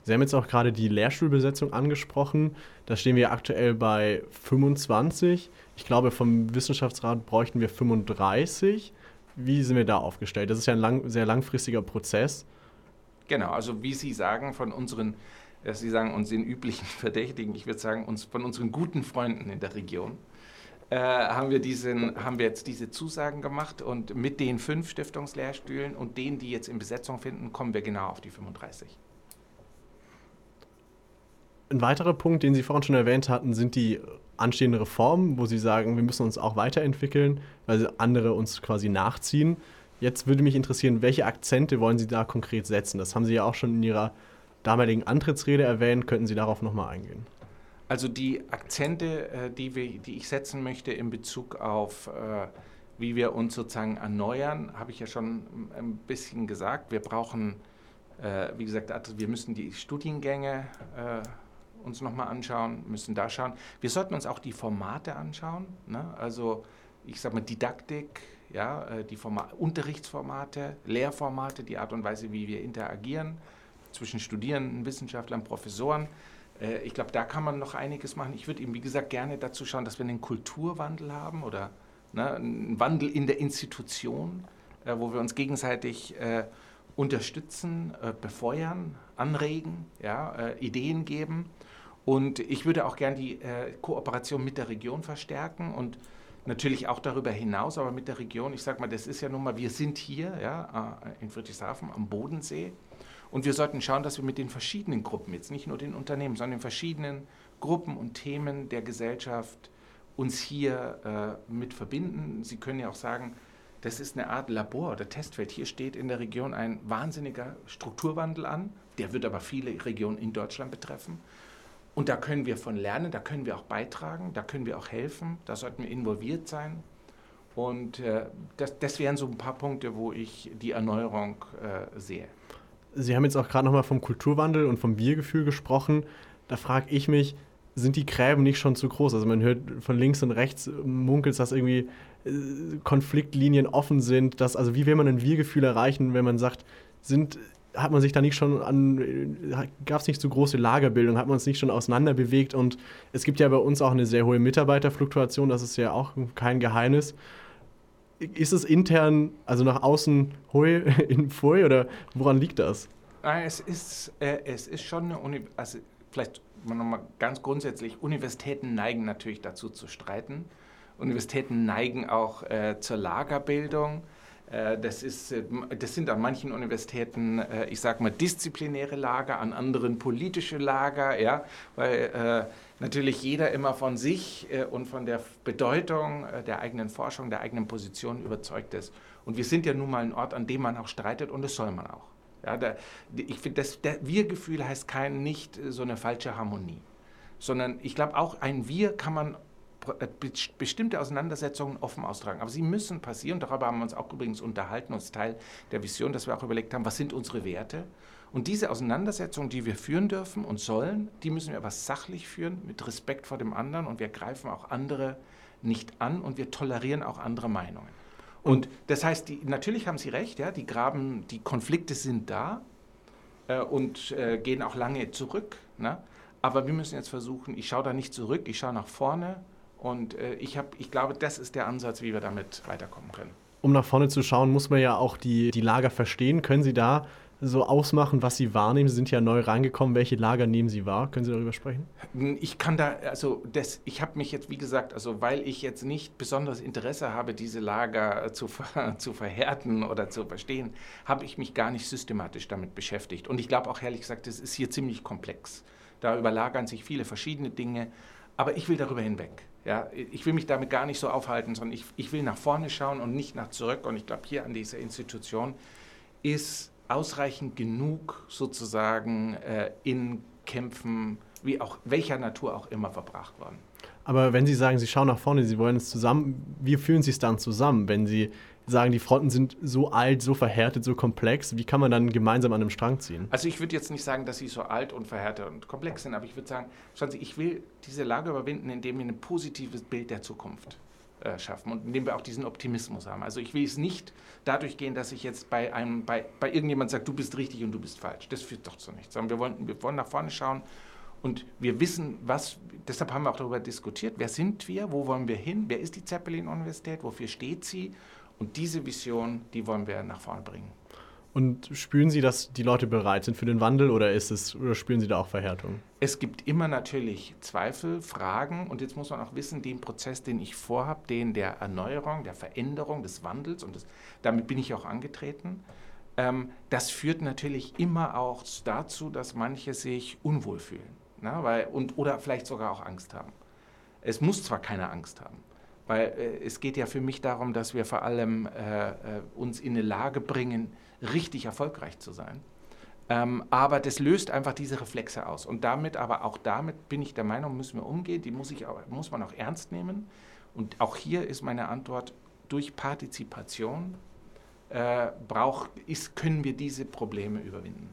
Sie haben jetzt auch gerade die Lehrstuhlbesetzung angesprochen. Da stehen wir aktuell bei 25. Ich glaube, vom Wissenschaftsrat bräuchten wir 35. Wie sind wir da aufgestellt? Das ist ja ein lang, sehr langfristiger Prozess. Genau, also wie Sie sagen, von unseren Sie sagen uns den üblichen Verdächtigen, ich würde sagen uns von unseren guten Freunden in der Region, äh, haben, wir diesen, haben wir jetzt diese Zusagen gemacht und mit den fünf Stiftungslehrstühlen und denen, die jetzt in Besetzung finden, kommen wir genau auf die 35. Ein weiterer Punkt, den Sie vorhin schon erwähnt hatten, sind die anstehenden Reformen, wo Sie sagen, wir müssen uns auch weiterentwickeln, weil andere uns quasi nachziehen. Jetzt würde mich interessieren, welche Akzente wollen Sie da konkret setzen? Das haben Sie ja auch schon in Ihrer damaligen Antrittsrede erwähnt. Könnten Sie darauf nochmal eingehen? Also die Akzente, äh, die, wir, die ich setzen möchte in Bezug auf, äh, wie wir uns sozusagen erneuern, habe ich ja schon ein bisschen gesagt. Wir brauchen, äh, wie gesagt, also wir müssen die Studiengänge uns nochmal anschauen, müssen da schauen. Wir sollten uns auch die Formate anschauen. Ne? Also ich sage mal Didaktik, ja, die Format, Unterrichtsformate, Lehrformate, die Art und Weise, wie wir interagieren zwischen Studierenden, Wissenschaftlern, Professoren. Äh, ich glaube, da kann man noch einiges machen. Ich würde ihm, wie gesagt, gerne dazu schauen, dass wir einen Kulturwandel haben oder ne, einen Wandel in der Institution, äh, wo wir uns gegenseitig äh, unterstützen, äh, befeuern, anregen, ja, äh, Ideen geben. Und ich würde auch gerne die äh, Kooperation mit der Region verstärken und natürlich auch darüber hinaus, aber mit der Region. Ich sage mal, das ist ja nun mal, wir sind hier ja, in Friedrichshafen am Bodensee. Und wir sollten schauen, dass wir mit den verschiedenen Gruppen, jetzt nicht nur den Unternehmen, sondern den verschiedenen Gruppen und Themen der Gesellschaft uns hier äh, mit verbinden. Sie können ja auch sagen, das ist eine Art Labor oder Testfeld. Hier steht in der Region ein wahnsinniger Strukturwandel an. Der wird aber viele Regionen in Deutschland betreffen. Und da können wir von lernen, da können wir auch beitragen, da können wir auch helfen, da sollten wir involviert sein. Und äh, das, das wären so ein paar Punkte, wo ich die Erneuerung äh, sehe. Sie haben jetzt auch gerade nochmal vom Kulturwandel und vom Wir-Gefühl gesprochen. Da frage ich mich, sind die Gräben nicht schon zu groß? Also man hört von links und rechts munkelt, dass irgendwie äh, Konfliktlinien offen sind. Dass, also wie will man ein Wir-Gefühl erreichen, wenn man sagt, sind, hat man sich da nicht schon an, gab es nicht so große Lagerbildung, hat man uns nicht schon auseinander bewegt und es gibt ja bei uns auch eine sehr hohe Mitarbeiterfluktuation, das ist ja auch kein Geheimnis ist es intern, also nach außen Hui in Pfui oder woran liegt das? Es ist, äh, es ist schon eine Uni also vielleicht nochmal ganz grundsätzlich, Universitäten neigen natürlich dazu zu streiten. Universitäten neigen auch äh, zur Lagerbildung. Äh, das, ist, äh, das sind an manchen Universitäten, äh, ich sage mal, disziplinäre Lager, an anderen politische Lager, ja, weil natürlich jeder immer von sich und von der Bedeutung der eigenen Forschung, der eigenen Position überzeugt ist. Und wir sind ja nun mal ein Ort, an dem man auch streitet und das soll man auch. Ja, da, ich finde, das Wir-Gefühl heißt kein, nicht so eine falsche Harmonie, sondern ich glaube auch ein Wir kann man bestimmte Auseinandersetzungen offen austragen. Aber sie müssen passieren. Darüber haben wir uns auch übrigens unterhalten, uns Teil der Vision, dass wir auch überlegt haben, was sind unsere Werte? Und diese Auseinandersetzungen, die wir führen dürfen und sollen, die müssen wir aber sachlich führen, mit Respekt vor dem anderen. Und wir greifen auch andere nicht an und wir tolerieren auch andere Meinungen. Und das heißt, die, natürlich haben Sie recht, ja, die Graben, die Konflikte sind da äh, und äh, gehen auch lange zurück. Ne? Aber wir müssen jetzt versuchen, ich schaue da nicht zurück, ich schaue nach vorne und äh, ich, hab, ich glaube, das ist der Ansatz, wie wir damit weiterkommen können. Um nach vorne zu schauen, muss man ja auch die, die Lager verstehen. Können Sie da so ausmachen, was Sie wahrnehmen? Sie sind ja neu reingekommen. Welche Lager nehmen Sie wahr? Können Sie darüber sprechen? Ich kann da, also das, ich habe mich jetzt, wie gesagt, also weil ich jetzt nicht besonderes Interesse habe, diese Lager zu, zu verhärten oder zu verstehen, habe ich mich gar nicht systematisch damit beschäftigt. Und ich glaube auch ehrlich gesagt, es ist hier ziemlich komplex. Da überlagern sich viele verschiedene Dinge. Aber ich will darüber hinweg. Ja, ich will mich damit gar nicht so aufhalten, sondern ich, ich will nach vorne schauen und nicht nach zurück. Und ich glaube, hier an dieser Institution ist ausreichend genug sozusagen äh, in Kämpfen, wie auch welcher Natur auch immer, verbracht worden. Aber wenn Sie sagen, Sie schauen nach vorne, Sie wollen es zusammen, wie fühlen Sie es dann zusammen, wenn Sie sagen, die Fronten sind so alt, so verhärtet, so komplex. Wie kann man dann gemeinsam an einem Strang ziehen? Also ich würde jetzt nicht sagen, dass sie so alt und verhärtet und komplex sind, aber ich würde sagen, schauen Sie, ich will diese Lage überwinden, indem wir ein positives Bild der Zukunft äh, schaffen und indem wir auch diesen Optimismus haben. Also ich will es nicht dadurch gehen, dass ich jetzt bei einem, bei, bei irgendjemand sage, du bist richtig und du bist falsch. Das führt doch zu nichts. Sondern wir wollen, wir wollen nach vorne schauen und wir wissen, was, deshalb haben wir auch darüber diskutiert, wer sind wir, wo wollen wir hin, wer ist die Zeppelin-Universität, wofür steht sie und diese Vision, die wollen wir nach vorne bringen. Und spüren Sie, dass die Leute bereit sind für den Wandel oder ist es oder spüren Sie da auch Verhärtung? Es gibt immer natürlich Zweifel, Fragen und jetzt muss man auch wissen, den Prozess, den ich vorhabe, den der Erneuerung, der Veränderung, des Wandels und das, damit bin ich auch angetreten. Ähm, das führt natürlich immer auch dazu, dass manche sich unwohl fühlen na, weil, und, oder vielleicht sogar auch Angst haben. Es muss zwar keine Angst haben, weil äh, es geht ja für mich darum, dass wir vor allem äh, äh, uns in eine Lage bringen, richtig erfolgreich zu sein. Ähm, aber das löst einfach diese Reflexe aus. Und damit, aber auch damit bin ich der Meinung, müssen wir umgehen. Die muss, ich auch, muss man auch ernst nehmen. Und auch hier ist meine Antwort, durch Partizipation äh, brauch, ist, können wir diese Probleme überwinden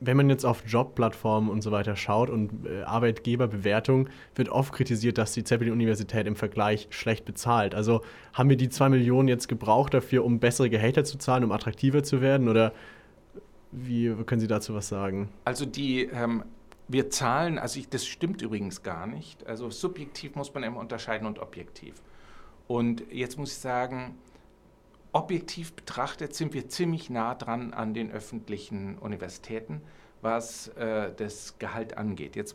wenn man jetzt auf Jobplattformen und so weiter schaut und äh, Arbeitgeberbewertung, wird oft kritisiert, dass die Zeppelin-Universität im Vergleich schlecht bezahlt. Also haben wir die zwei Millionen jetzt gebraucht dafür, um bessere Gehälter zu zahlen, um attraktiver zu werden? Oder wie können Sie dazu was sagen? Also die, ähm, wir zahlen, also ich, das stimmt übrigens gar nicht. Also subjektiv muss man immer unterscheiden und objektiv. Und jetzt muss ich sagen, objektiv betrachtet sind wir ziemlich nah dran an den öffentlichen Universitäten, was äh, das Gehalt angeht. Jetzt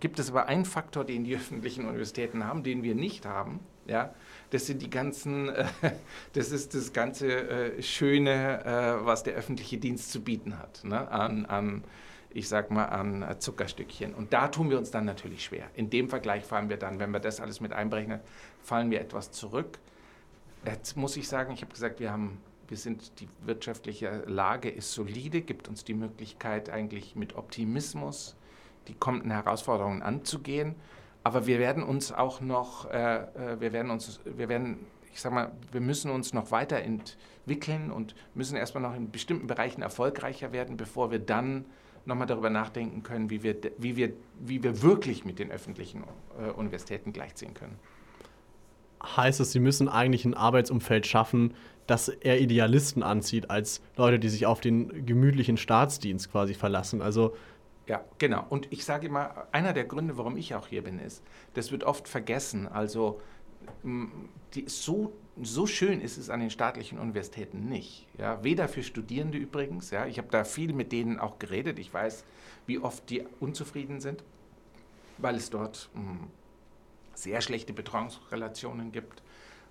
gibt es aber einen Faktor, den die öffentlichen Universitäten haben, den wir nicht haben. Ja, das sind die ganzen, äh, das ist das ganze äh, Schöne, äh, was der öffentliche Dienst zu bieten hat, ne? an, an, ich sag mal, an Zuckerstückchen. Und da tun wir uns dann natürlich schwer. In dem Vergleich fallen wir dann, wenn wir das alles mit einberechnen, fallen wir etwas zurück. Jetzt muss ich sagen, ich habe gesagt, wir haben wir sind, die wirtschaftliche Lage ist solide, gibt uns die Möglichkeit eigentlich mit Optimismus die kommenden Herausforderungen anzugehen. Aber wir werden uns auch noch, äh, äh wir werden uns, wir werden, ich sag mal, wir müssen uns noch weiterentwickeln und müssen erstmal noch in bestimmten Bereichen erfolgreicher werden, bevor wir dann nochmal darüber nachdenken können, wie wir, wie wir, wie wir wirklich mit den öffentlichen äh, Universitäten gleichziehen können heißt es, sie müssen eigentlich ein Arbeitsumfeld schaffen, das eher Idealisten anzieht, als Leute, die sich auf den gemütlichen Staatsdienst quasi verlassen. Also ja, genau. Und ich sage immer, einer der Gründe, warum ich auch hier bin, ist, das wird oft vergessen. Also die, so, so schön ist es an den staatlichen Universitäten nicht. Ja, weder für Studierende übrigens. Ja, ich habe da viel mit denen auch geredet. Ich weiß, wie oft die unzufrieden sind, weil es dort mh, sehr schlechte Betreuungsrelationen gibt,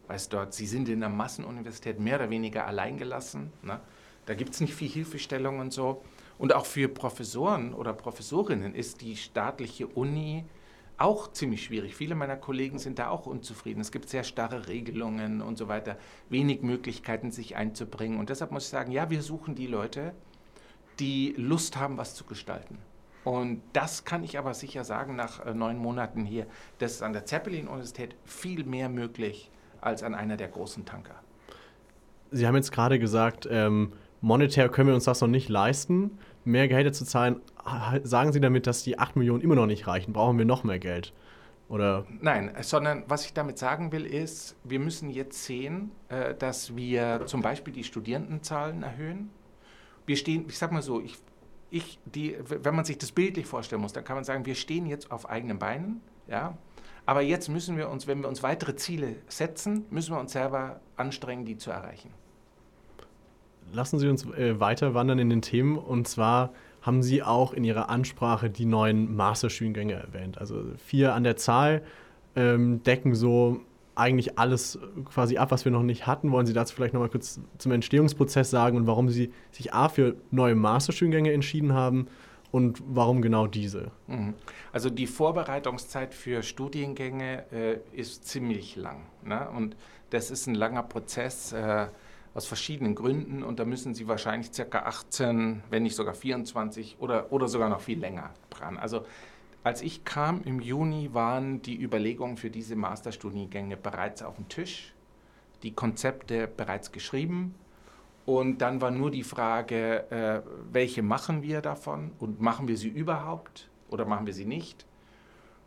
weil dort, sie sind in der Massenuniversität mehr oder weniger alleingelassen. Ne? Da gibt es nicht viel Hilfestellung und so. Und auch für Professoren oder Professorinnen ist die staatliche Uni auch ziemlich schwierig. Viele meiner Kollegen sind da auch unzufrieden. Es gibt sehr starre Regelungen und so weiter, wenig Möglichkeiten, sich einzubringen. Und deshalb muss ich sagen, ja, wir suchen die Leute, die Lust haben, was zu gestalten. Und das kann ich aber sicher sagen nach äh, neun Monaten hier. Das ist an der Zeppelin-Universität viel mehr möglich als an einer der großen Tanker. Sie haben jetzt gerade gesagt, ähm, monetär können wir uns das noch nicht leisten, mehr Gehälter zu zahlen. Sagen Sie damit, dass die 8 Millionen immer noch nicht reichen? Brauchen wir noch mehr Geld? Oder? Nein, sondern was ich damit sagen will, ist, wir müssen jetzt sehen, äh, dass wir zum Beispiel die Studierendenzahlen erhöhen. Wir stehen, ich sag mal so, ich ich, die, wenn man sich das bildlich vorstellen muss, dann kann man sagen, wir stehen jetzt auf eigenen Beinen, ja, aber jetzt müssen wir uns, wenn wir uns weitere Ziele setzen, müssen wir uns selber anstrengen, die zu erreichen. Lassen Sie uns äh, weiter wandern in den Themen und zwar haben Sie auch in Ihrer Ansprache die neuen Masterstudiengänge erwähnt. Also vier an der Zahl ähm, decken so eigentlich alles quasi ab, was wir noch nicht hatten. Wollen Sie dazu vielleicht noch mal kurz zum Entstehungsprozess sagen und warum Sie sich A für neue Masterstudiengänge entschieden haben und warum genau diese? Mhm. Also die Vorbereitungszeit für Studiengänge äh, ist ziemlich lang. Ne? Und das ist ein langer Prozess äh, aus verschiedenen Gründen und da müssen Sie wahrscheinlich circa 18, wenn nicht sogar 24 oder, oder sogar noch viel länger dran. Also als ich kam im Juni, waren die Überlegungen für diese Masterstudiengänge bereits auf dem Tisch, die Konzepte bereits geschrieben. Und dann war nur die Frage, äh, welche machen wir davon und machen wir sie überhaupt oder machen wir sie nicht?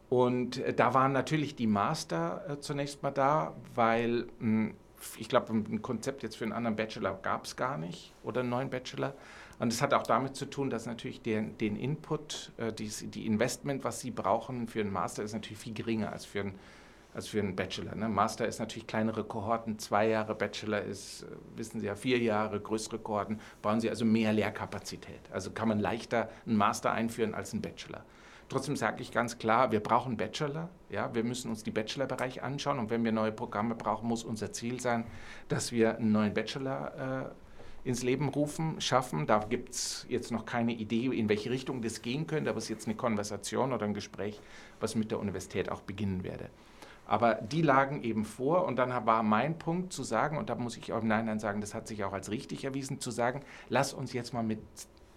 Und äh, da waren natürlich die Master äh, zunächst mal da, weil hm, ich glaube, ein Konzept jetzt für einen anderen Bachelor gab es gar nicht oder einen neuen Bachelor. Und es hat auch damit zu tun, dass natürlich den, den Input, äh, die, die Investment, was Sie brauchen für einen Master, ist natürlich viel geringer als für einen, als für einen Bachelor. Ne? Master ist natürlich kleinere Kohorten, zwei Jahre, Bachelor ist, äh, wissen Sie ja, vier Jahre, größere Kohorten, brauchen Sie also mehr Lehrkapazität. Also kann man leichter einen Master einführen als einen Bachelor. Trotzdem sage ich ganz klar, wir brauchen Bachelor. Ja, wir müssen uns die Bachelorbereich anschauen und wenn wir neue Programme brauchen, muss unser Ziel sein, dass wir einen neuen Bachelor äh, ins Leben rufen, schaffen. Da gibt es jetzt noch keine Idee, in welche Richtung das gehen könnte, aber es ist jetzt eine Konversation oder ein Gespräch, was mit der Universität auch beginnen werde. Aber die lagen eben vor und dann war mein Punkt zu sagen, und da muss ich auch im Nachhinein sagen, das hat sich auch als richtig erwiesen, zu sagen, lass uns jetzt mal mit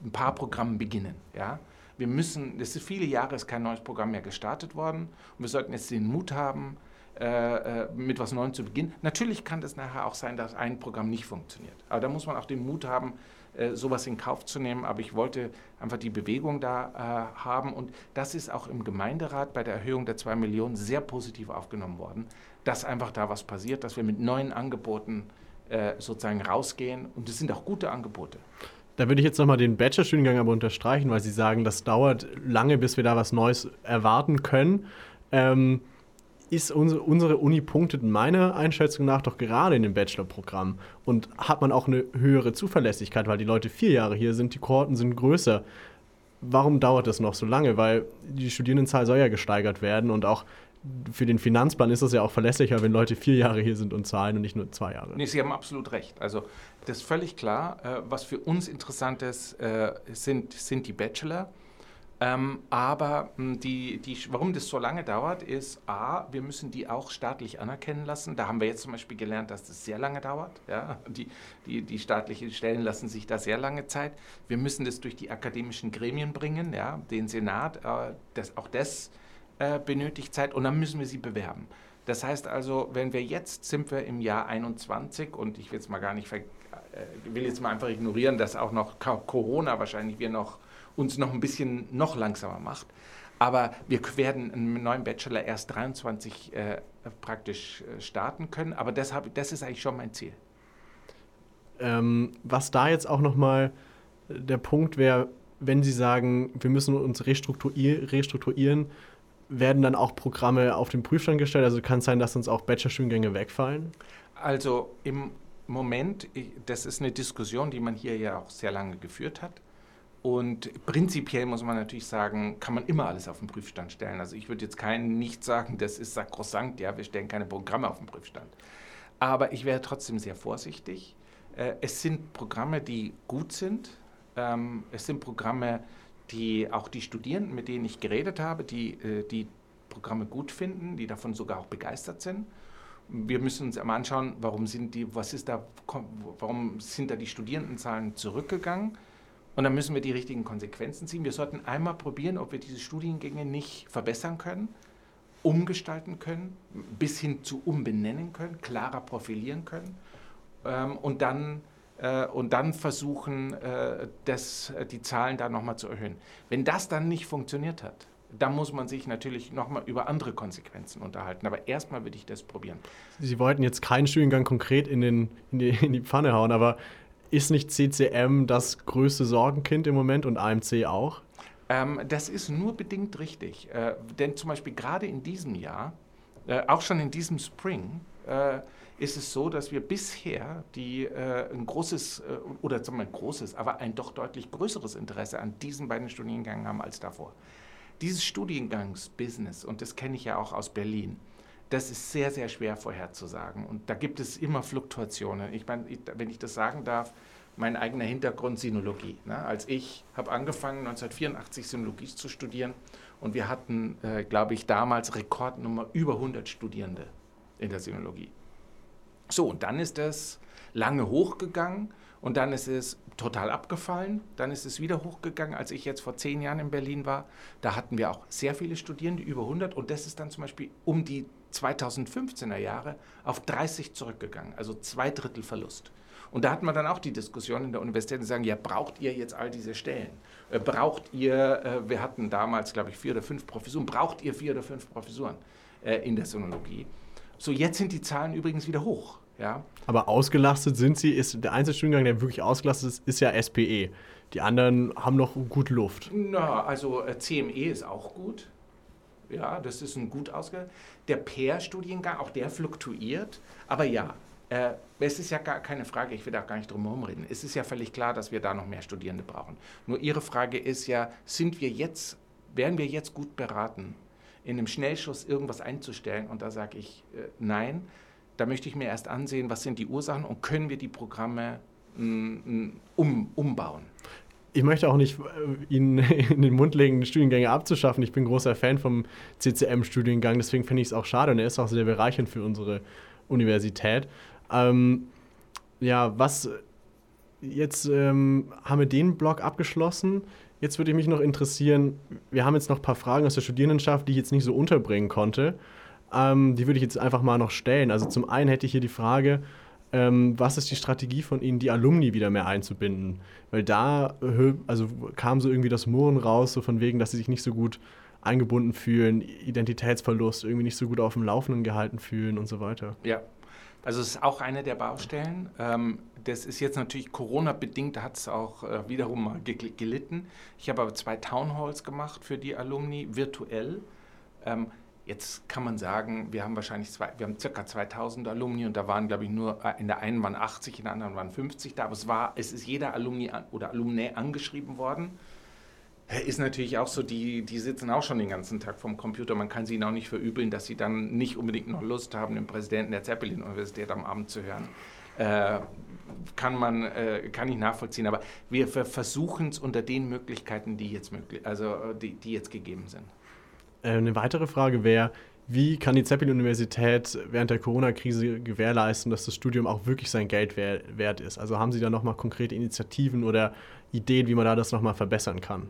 ein paar Programmen beginnen. Ja? Wir müssen, es ist viele Jahre ist kein neues Programm mehr gestartet worden und wir sollten jetzt den Mut haben, äh, äh, mit was Neuem zu beginnen. Natürlich kann es nachher auch sein, dass ein Programm nicht funktioniert. Aber da muss man auch den Mut haben, äh, sowas in Kauf zu nehmen. Aber ich wollte einfach die Bewegung da haben. Und das ist auch im Gemeinderat bei der Erhöhung der 2 Millionen sehr positiv aufgenommen worden, dass einfach da was passiert, dass wir mit neuen Angeboten sozusagen rausgehen. Und es sind auch gute Angebote. Da würde ich jetzt nochmal den Bachelorstudiengang aber unterstreichen, weil Sie sagen, das dauert lange, bis wir da was Neues erwarten können. Ähm, ist unsere, unsere Uni punktet meiner Einschätzung nach doch gerade in dem Bachelorprogramm. Und hat man auch eine höhere Zuverlässigkeit, weil die Leute vier Jahre hier sind, die Kohorten sind größer. Warum dauert das noch so lange? Weil die Studierendenzahl soll ja gesteigert werden und auch für den Finanzplan ist es ja auch verlässlicher, wenn Leute vier Jahre hier sind und zahlen und nicht nur zwei Jahre. Nee, Sie haben absolut recht. Also das ist völlig klar. Äh, was für uns interessant ist, äh, sind, sind die Bachelor. Ähm, aber hm, die, die, warum das so lange dauert, ist A, wir müssen die auch staatlich anerkennen lassen. Da haben wir jetzt zum Beispiel gelernt, dass das sehr lange dauert. Ja? Die, die, die staatlichen Stellen lassen sich da sehr lange Zeit. Wir müssen das durch die akademischen Gremien bringen, ja? den Senat. Äh, das, auch das äh, benötigt Zeit und dann müssen wir sie bewerben. Das heißt also, wenn wir jetzt sind wir im Jahr 21 und ich will jetzt mal gar nicht, äh, will jetzt mal einfach ignorieren, dass auch noch Corona wahrscheinlich wir noch uns noch ein bisschen noch langsamer macht. Aber wir werden einen neuen Bachelor erst 23 äh, praktisch äh, starten können. Aber das, hab, das ist eigentlich schon mein Ziel. Ähm, was da jetzt auch nochmal der Punkt wäre, wenn Sie sagen, wir müssen uns restrukturier restrukturieren, werden dann auch Programme auf den Prüfstand gestellt? Also kann es sein, dass uns auch Bachelorstudiengänge wegfallen? Also im Moment, das ist eine Diskussion, die man hier ja auch sehr lange geführt hat. Und prinzipiell muss man natürlich sagen, kann man immer alles auf den Prüfstand stellen. Also ich würde jetzt keinen nicht sagen, das ist sakrosankt, ja, wir stellen keine Programme auf den Prüfstand. Aber ich wäre trotzdem sehr vorsichtig. Äh, es sind Programme, die gut sind. Ähm, es sind Programme, die auch die Studierenden, mit denen ich geredet habe, die äh, die Programme gut finden, die davon sogar auch begeistert sind. Wir müssen uns einmal anschauen, warum sind die, was ist da, warum sind da die Studierendenzahlen zurückgegangen? Und dann müssen wir die richtigen Konsequenzen ziehen. Wir sollten einmal probieren, ob wir diese Studiengänge nicht verbessern können, umgestalten können, bis hin zu umbenennen können, klarer profilieren können ähm, und, dann, äh, und dann versuchen, äh, das, äh, die Zahlen da nochmal zu erhöhen. Wenn das dann nicht funktioniert hat, dann muss man sich natürlich nochmal über andere Konsequenzen unterhalten. Aber erstmal würde ich das probieren. Sie wollten jetzt keinen Studiengang konkret in, den, in, die, in die Pfanne hauen, aber ist nicht CCM das größte Sorgenkind im Moment und AMC auch? Ähm, das ist nur bedingt richtig. Äh, denn zum Beispiel gerade in diesem Jahr, äh, auch schon in diesem Spring, äh, ist es so, dass wir bisher die, äh, ein großes, äh, oder sagen wir ein großes, aber ein doch deutlich größeres Interesse an diesen beiden Studiengängen haben als davor. Dieses Studiengangsbusiness, und das kenne ich ja auch aus Berlin, das ist sehr, sehr schwer vorherzusagen. Und da gibt es immer Fluktuationen. Ich meine, wenn ich das sagen darf, mein eigener Hintergrund Sinologie. Ne? Als ich habe angefangen, 1984 Sinologie zu studieren und wir hatten, äh, glaube ich, damals Rekordnummer über 100 Studierende in der Sinologie. So, und dann ist das lange hochgegangen und dann ist es total abgefallen. Dann ist es wieder hochgegangen, als ich jetzt vor zehn Jahren in Berlin war. Da hatten wir auch sehr viele Studierende, über 100. Und das ist dann zum Beispiel um die 2015er Jahre auf 30 zurückgegangen, also zwei Drittel Verlust. Und da hatten wir dann auch die Diskussion in der Universität, die sagen, ja, braucht ihr jetzt all diese Stellen? Äh, braucht ihr, äh, wir hatten damals, glaube ich, vier oder fünf Professuren, braucht ihr vier oder fünf Professuren äh, in der Sonologie? So, jetzt sind die Zahlen übrigens wieder hoch. Ja. Aber ausgelastet sind sie, ist der Einzelstudiengang, der wirklich ausgelastet ist, ist ja SPE. Die anderen haben noch gut Luft. Na, also CME ist auch gut. Ja, das ist ein gut ausge. Der Pair-Studiengang, auch der fluktuiert. Aber ja, äh, es ist ja gar keine Frage, ich will da gar nicht drum herum reden. Es ist ja völlig klar, dass wir da noch mehr Studierende brauchen. Nur Ihre Frage ist ja, sind wir jetzt, wären wir jetzt gut beraten, in einem Schnellschuss irgendwas einzustellen? Und da sage ich äh, nein. Da möchte ich mir erst ansehen, was sind die Ursachen und können wir die Programme mm, um, umbauen ich möchte auch nicht äh, Ihnen in den Mund legen, Studiengänge abzuschaffen. Ich bin großer Fan vom CCM-Studiengang, deswegen finde ich es auch schade und er ist auch sehr bereichernd für unsere Universität. Ähm, ja, was jetzt ähm, haben wir den Blog abgeschlossen. Jetzt würde mich noch interessieren, wir haben jetzt noch ein paar Fragen aus der Studierendenschaft, die ich jetzt nicht so unterbringen konnte. Ähm, die würde ich jetzt einfach mal noch stellen. Also zum einen hätte ich hier die Frage, ähm, was ist die Strategie von Ihnen, die Alumni wieder mehr einzubinden? Weil da also kam so irgendwie das Murren raus, so von wegen, dass sie sich nicht so gut eingebunden fühlen, Identitätsverlust, irgendwie nicht so gut auf dem Laufenden gehalten fühlen und so weiter. Ja, also es ist auch eine der Baustellen. Ähm, das ist jetzt natürlich Corona-bedingt, da hat es auch äh, wiederum mal gelitten. Ich habe aber zwei Townhalls gemacht für die Alumni, virtuell. Jetzt kann man sagen, wir haben wahrscheinlich zwei, wir haben circa 2000 Alumni und da waren, glaube ich, nur äh, in der einen waren 80, in der anderen waren 50 da. Aber es war, es ist jeder Alumni oder Alumni angeschrieben worden. Ist natürlich auch so, die, die sitzen auch schon den ganzen Tag vom Computer. Man kann sie ihnen auch nicht verübeln, dass sie dann nicht unbedingt noch Lust haben, den Präsidenten der Zeppelin-Universität am Abend zu hören. Äh, kann man, äh, kann ich nachvollziehen. Aber wir versuchen es unter den Möglichkeiten, die jetzt, möglich, also, äh, die, die jetzt gegeben sind. Äh, eine weitere Frage wäre, wie kann die Zeppelin-Universität während der Corona-Krise gewährleisten, dass das Studium auch wirklich sein Geld wert ist? Also haben Sie da nochmal konkrete Initiativen oder Ideen, wie man da das nochmal verbessern kann?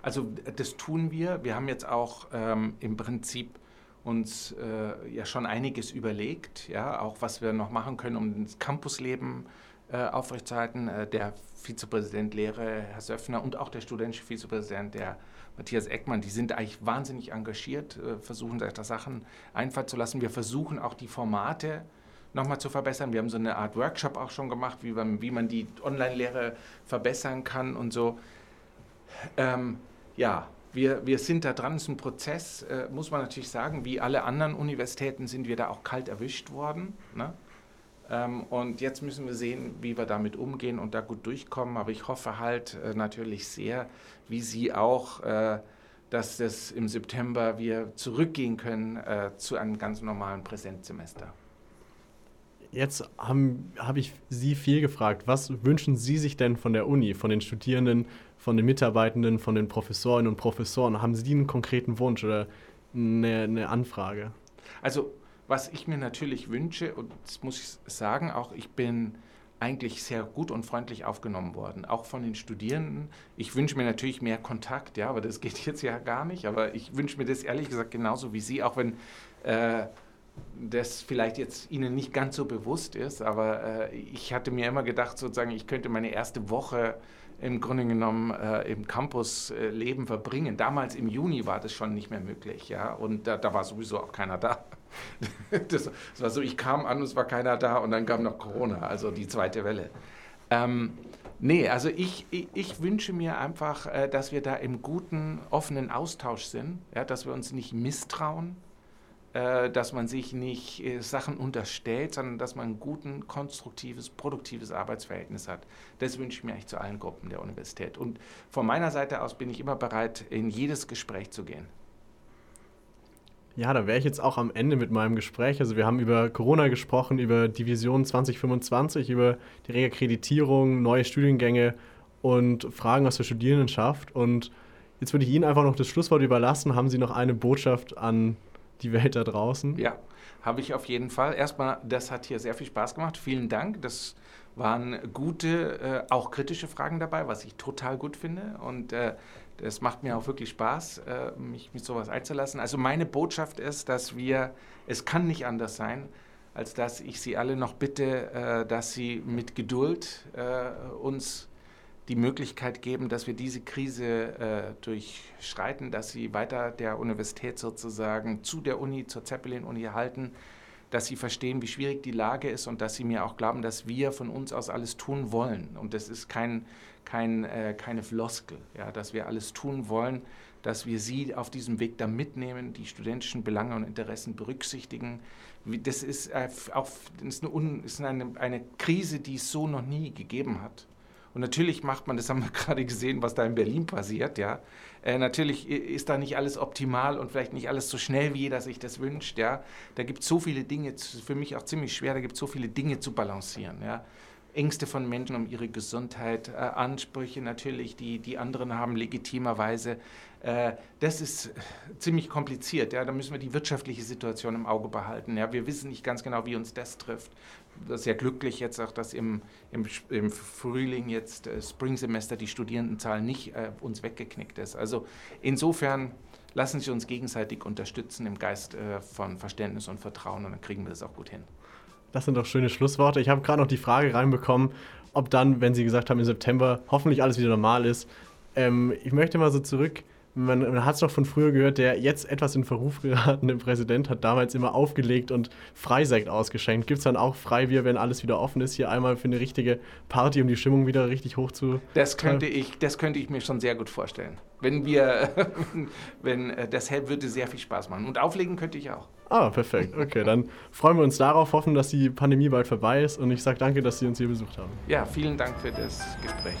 Also das tun wir. Wir haben jetzt auch ähm, im Prinzip uns äh, ja schon einiges überlegt, ja, auch was wir noch machen können, um das Campusleben äh, aufrechtzuerhalten. Äh, der Vizepräsident Lehre, Herr Söffner, und auch der studentische Vizepräsident, der Matthias Eckmann, die sind eigentlich wahnsinnig engagiert, äh, versuchen da Sachen einfallen zu lassen. Wir versuchen auch die Formate nochmal zu verbessern. Wir haben so eine Art Workshop auch schon gemacht, wie man, wie man die Online-Lehre verbessern kann und so. Ähm, ja, wir, wir sind da dran, es ist ein Prozess, äh, muss man natürlich sagen. Wie alle anderen Universitäten sind wir da auch kalt erwischt worden. Ne? Ähm, und jetzt müssen wir sehen, wie wir damit umgehen und da gut durchkommen. Aber ich hoffe halt äh, natürlich sehr, wie Sie auch, äh, dass das im September wir zurückgehen können äh, zu einem ganz normalen Präsenzsemester. Jetzt habe hab ich Sie viel gefragt. Was wünschen Sie sich denn von der Uni, von den Studierenden, von den Mitarbeitenden, von den Professorinnen und Professoren? Haben Sie einen konkreten Wunsch oder eine, eine Anfrage? Also was ich mir natürlich wünsche, und das muss ich sagen, auch ich bin eigentlich sehr gut und freundlich aufgenommen worden, auch von den Studierenden. Ich wünsche mir natürlich mehr Kontakt, ja, aber das geht jetzt ja gar nicht. Aber ich wünsche mir das ehrlich gesagt genauso wie Sie, auch wenn äh, das vielleicht jetzt Ihnen nicht ganz so bewusst ist. Aber äh, ich hatte mir immer gedacht, sozusagen, ich könnte meine erste Woche im Grunde genommen äh, im Campusleben äh, verbringen. Damals im Juni war das schon nicht mehr möglich, ja, und da, da war sowieso auch keiner da. das, war so, ich kam an und es war keiner da und dann kam noch Corona, also die zweite Welle. Ähm, nee, also ich, ich, ich, wünsche mir einfach, äh, dass wir da im guten, offenen Austausch sind, ja, dass wir uns nicht misstrauen, äh, dass man sich nicht äh, Sachen unterstellt, sondern dass man ein guten, konstruktives, produktives Arbeitsverhältnis hat. Das wünsche ich mir eigentlich zu allen Gruppen der Universität. Und von meiner Seite aus bin ich immer bereit, in jedes Gespräch zu gehen. Ja, da wäre ich jetzt auch am Ende mit meinem Gespräch. Also wir haben über Corona gesprochen, über Division 2025, über die Reakkreditierung, neue Studiengänge und Fragen aus der Studierendenschaft. Und jetzt würde ich Ihnen einfach noch das Schlusswort überlassen. Haben Sie noch eine Botschaft an die Welt da draußen? Ja, habe ich auf jeden Fall. Erstmal, das hat hier sehr viel Spaß gemacht. Vielen Dank. Das waren gute, äh, auch kritische Fragen dabei, was ich total gut finde. Und äh, es macht mir auch wirklich Spaß, äh, mich mit sowas einzulassen. Also meine Botschaft ist, dass wir, es kann nicht anders sein, als dass ich Sie alle noch bitte, äh, dass Sie mit Geduld äh, uns die Möglichkeit geben, dass wir diese Krise durchschreiten, dass Sie weiter der Universität sozusagen zu der Uni, zur Zeppelin-Uni halten, dass sie verstehen, wie schwierig die Lage ist und dass sie mir auch glauben, dass wir von uns aus alles tun wollen. Und das ist kein, kein, äh, keine Floskel, ja, dass wir alles tun wollen, dass wir sie auf diesem Weg da mitnehmen, die studentischen Belange und Interessen berücksichtigen. Das ist, äh, auch, ist, eine, ist eine, eine Krise, die es so noch nie gegeben hat. Und natürlich macht man, das haben wir gerade gesehen, was da in Berlin passiert, ja. Äh, natürlich ist da nicht alles optimal und vielleicht nicht alles so schnell, wie jeder sich das wünscht, ja. Da gibt es so viele Dinge, für mich auch ziemlich schwer, da gibt es so viele Dinge zu balancieren, ja. Ängste von Menschen um ihre Gesundheit, äh, Ansprüche natürlich, die die anderen haben legitimerweise. Äh, das ist ziemlich kompliziert. Ja? Da müssen wir die wirtschaftliche Situation im Auge behalten. Ja? Wir wissen nicht ganz genau, wie uns das trifft. Das ist ja glücklich jetzt auch, dass im, im, im Frühling jetzt äh, Springsemester die Studierendenzahl nicht äh, uns weggeknickt ist. Also insofern lassen Sie uns gegenseitig unterstützen im Geist äh, von Verständnis und Vertrauen und dann kriegen wir das auch gut hin. Das sind doch schöne Schlussworte. Ich habe gerade noch die Frage reinbekommen, ob dann, wenn Sie gesagt haben, im September hoffentlich alles wieder normal ist. Ähm, ich möchte mal so zurück man, man hat es doch von früher gehört, der jetzt etwas in Verruf geratene Präsident hat damals immer aufgelegt und Freisekt ausgeschenkt. Gibt es dann auch Freibier, wenn alles wieder offen ist, hier einmal für eine richtige Party, um die Stimmung wieder richtig hoch zu. Das könnte ich, das könnte ich mir schon sehr gut vorstellen. Wenn wir, wenn, äh, das würde sehr viel Spaß machen. Und auflegen könnte ich auch. Ah, perfekt. Okay, dann freuen wir uns darauf, hoffen, dass die Pandemie bald vorbei ist und ich sage danke, dass Sie uns hier besucht haben. Ja, vielen Dank für das Gespräch.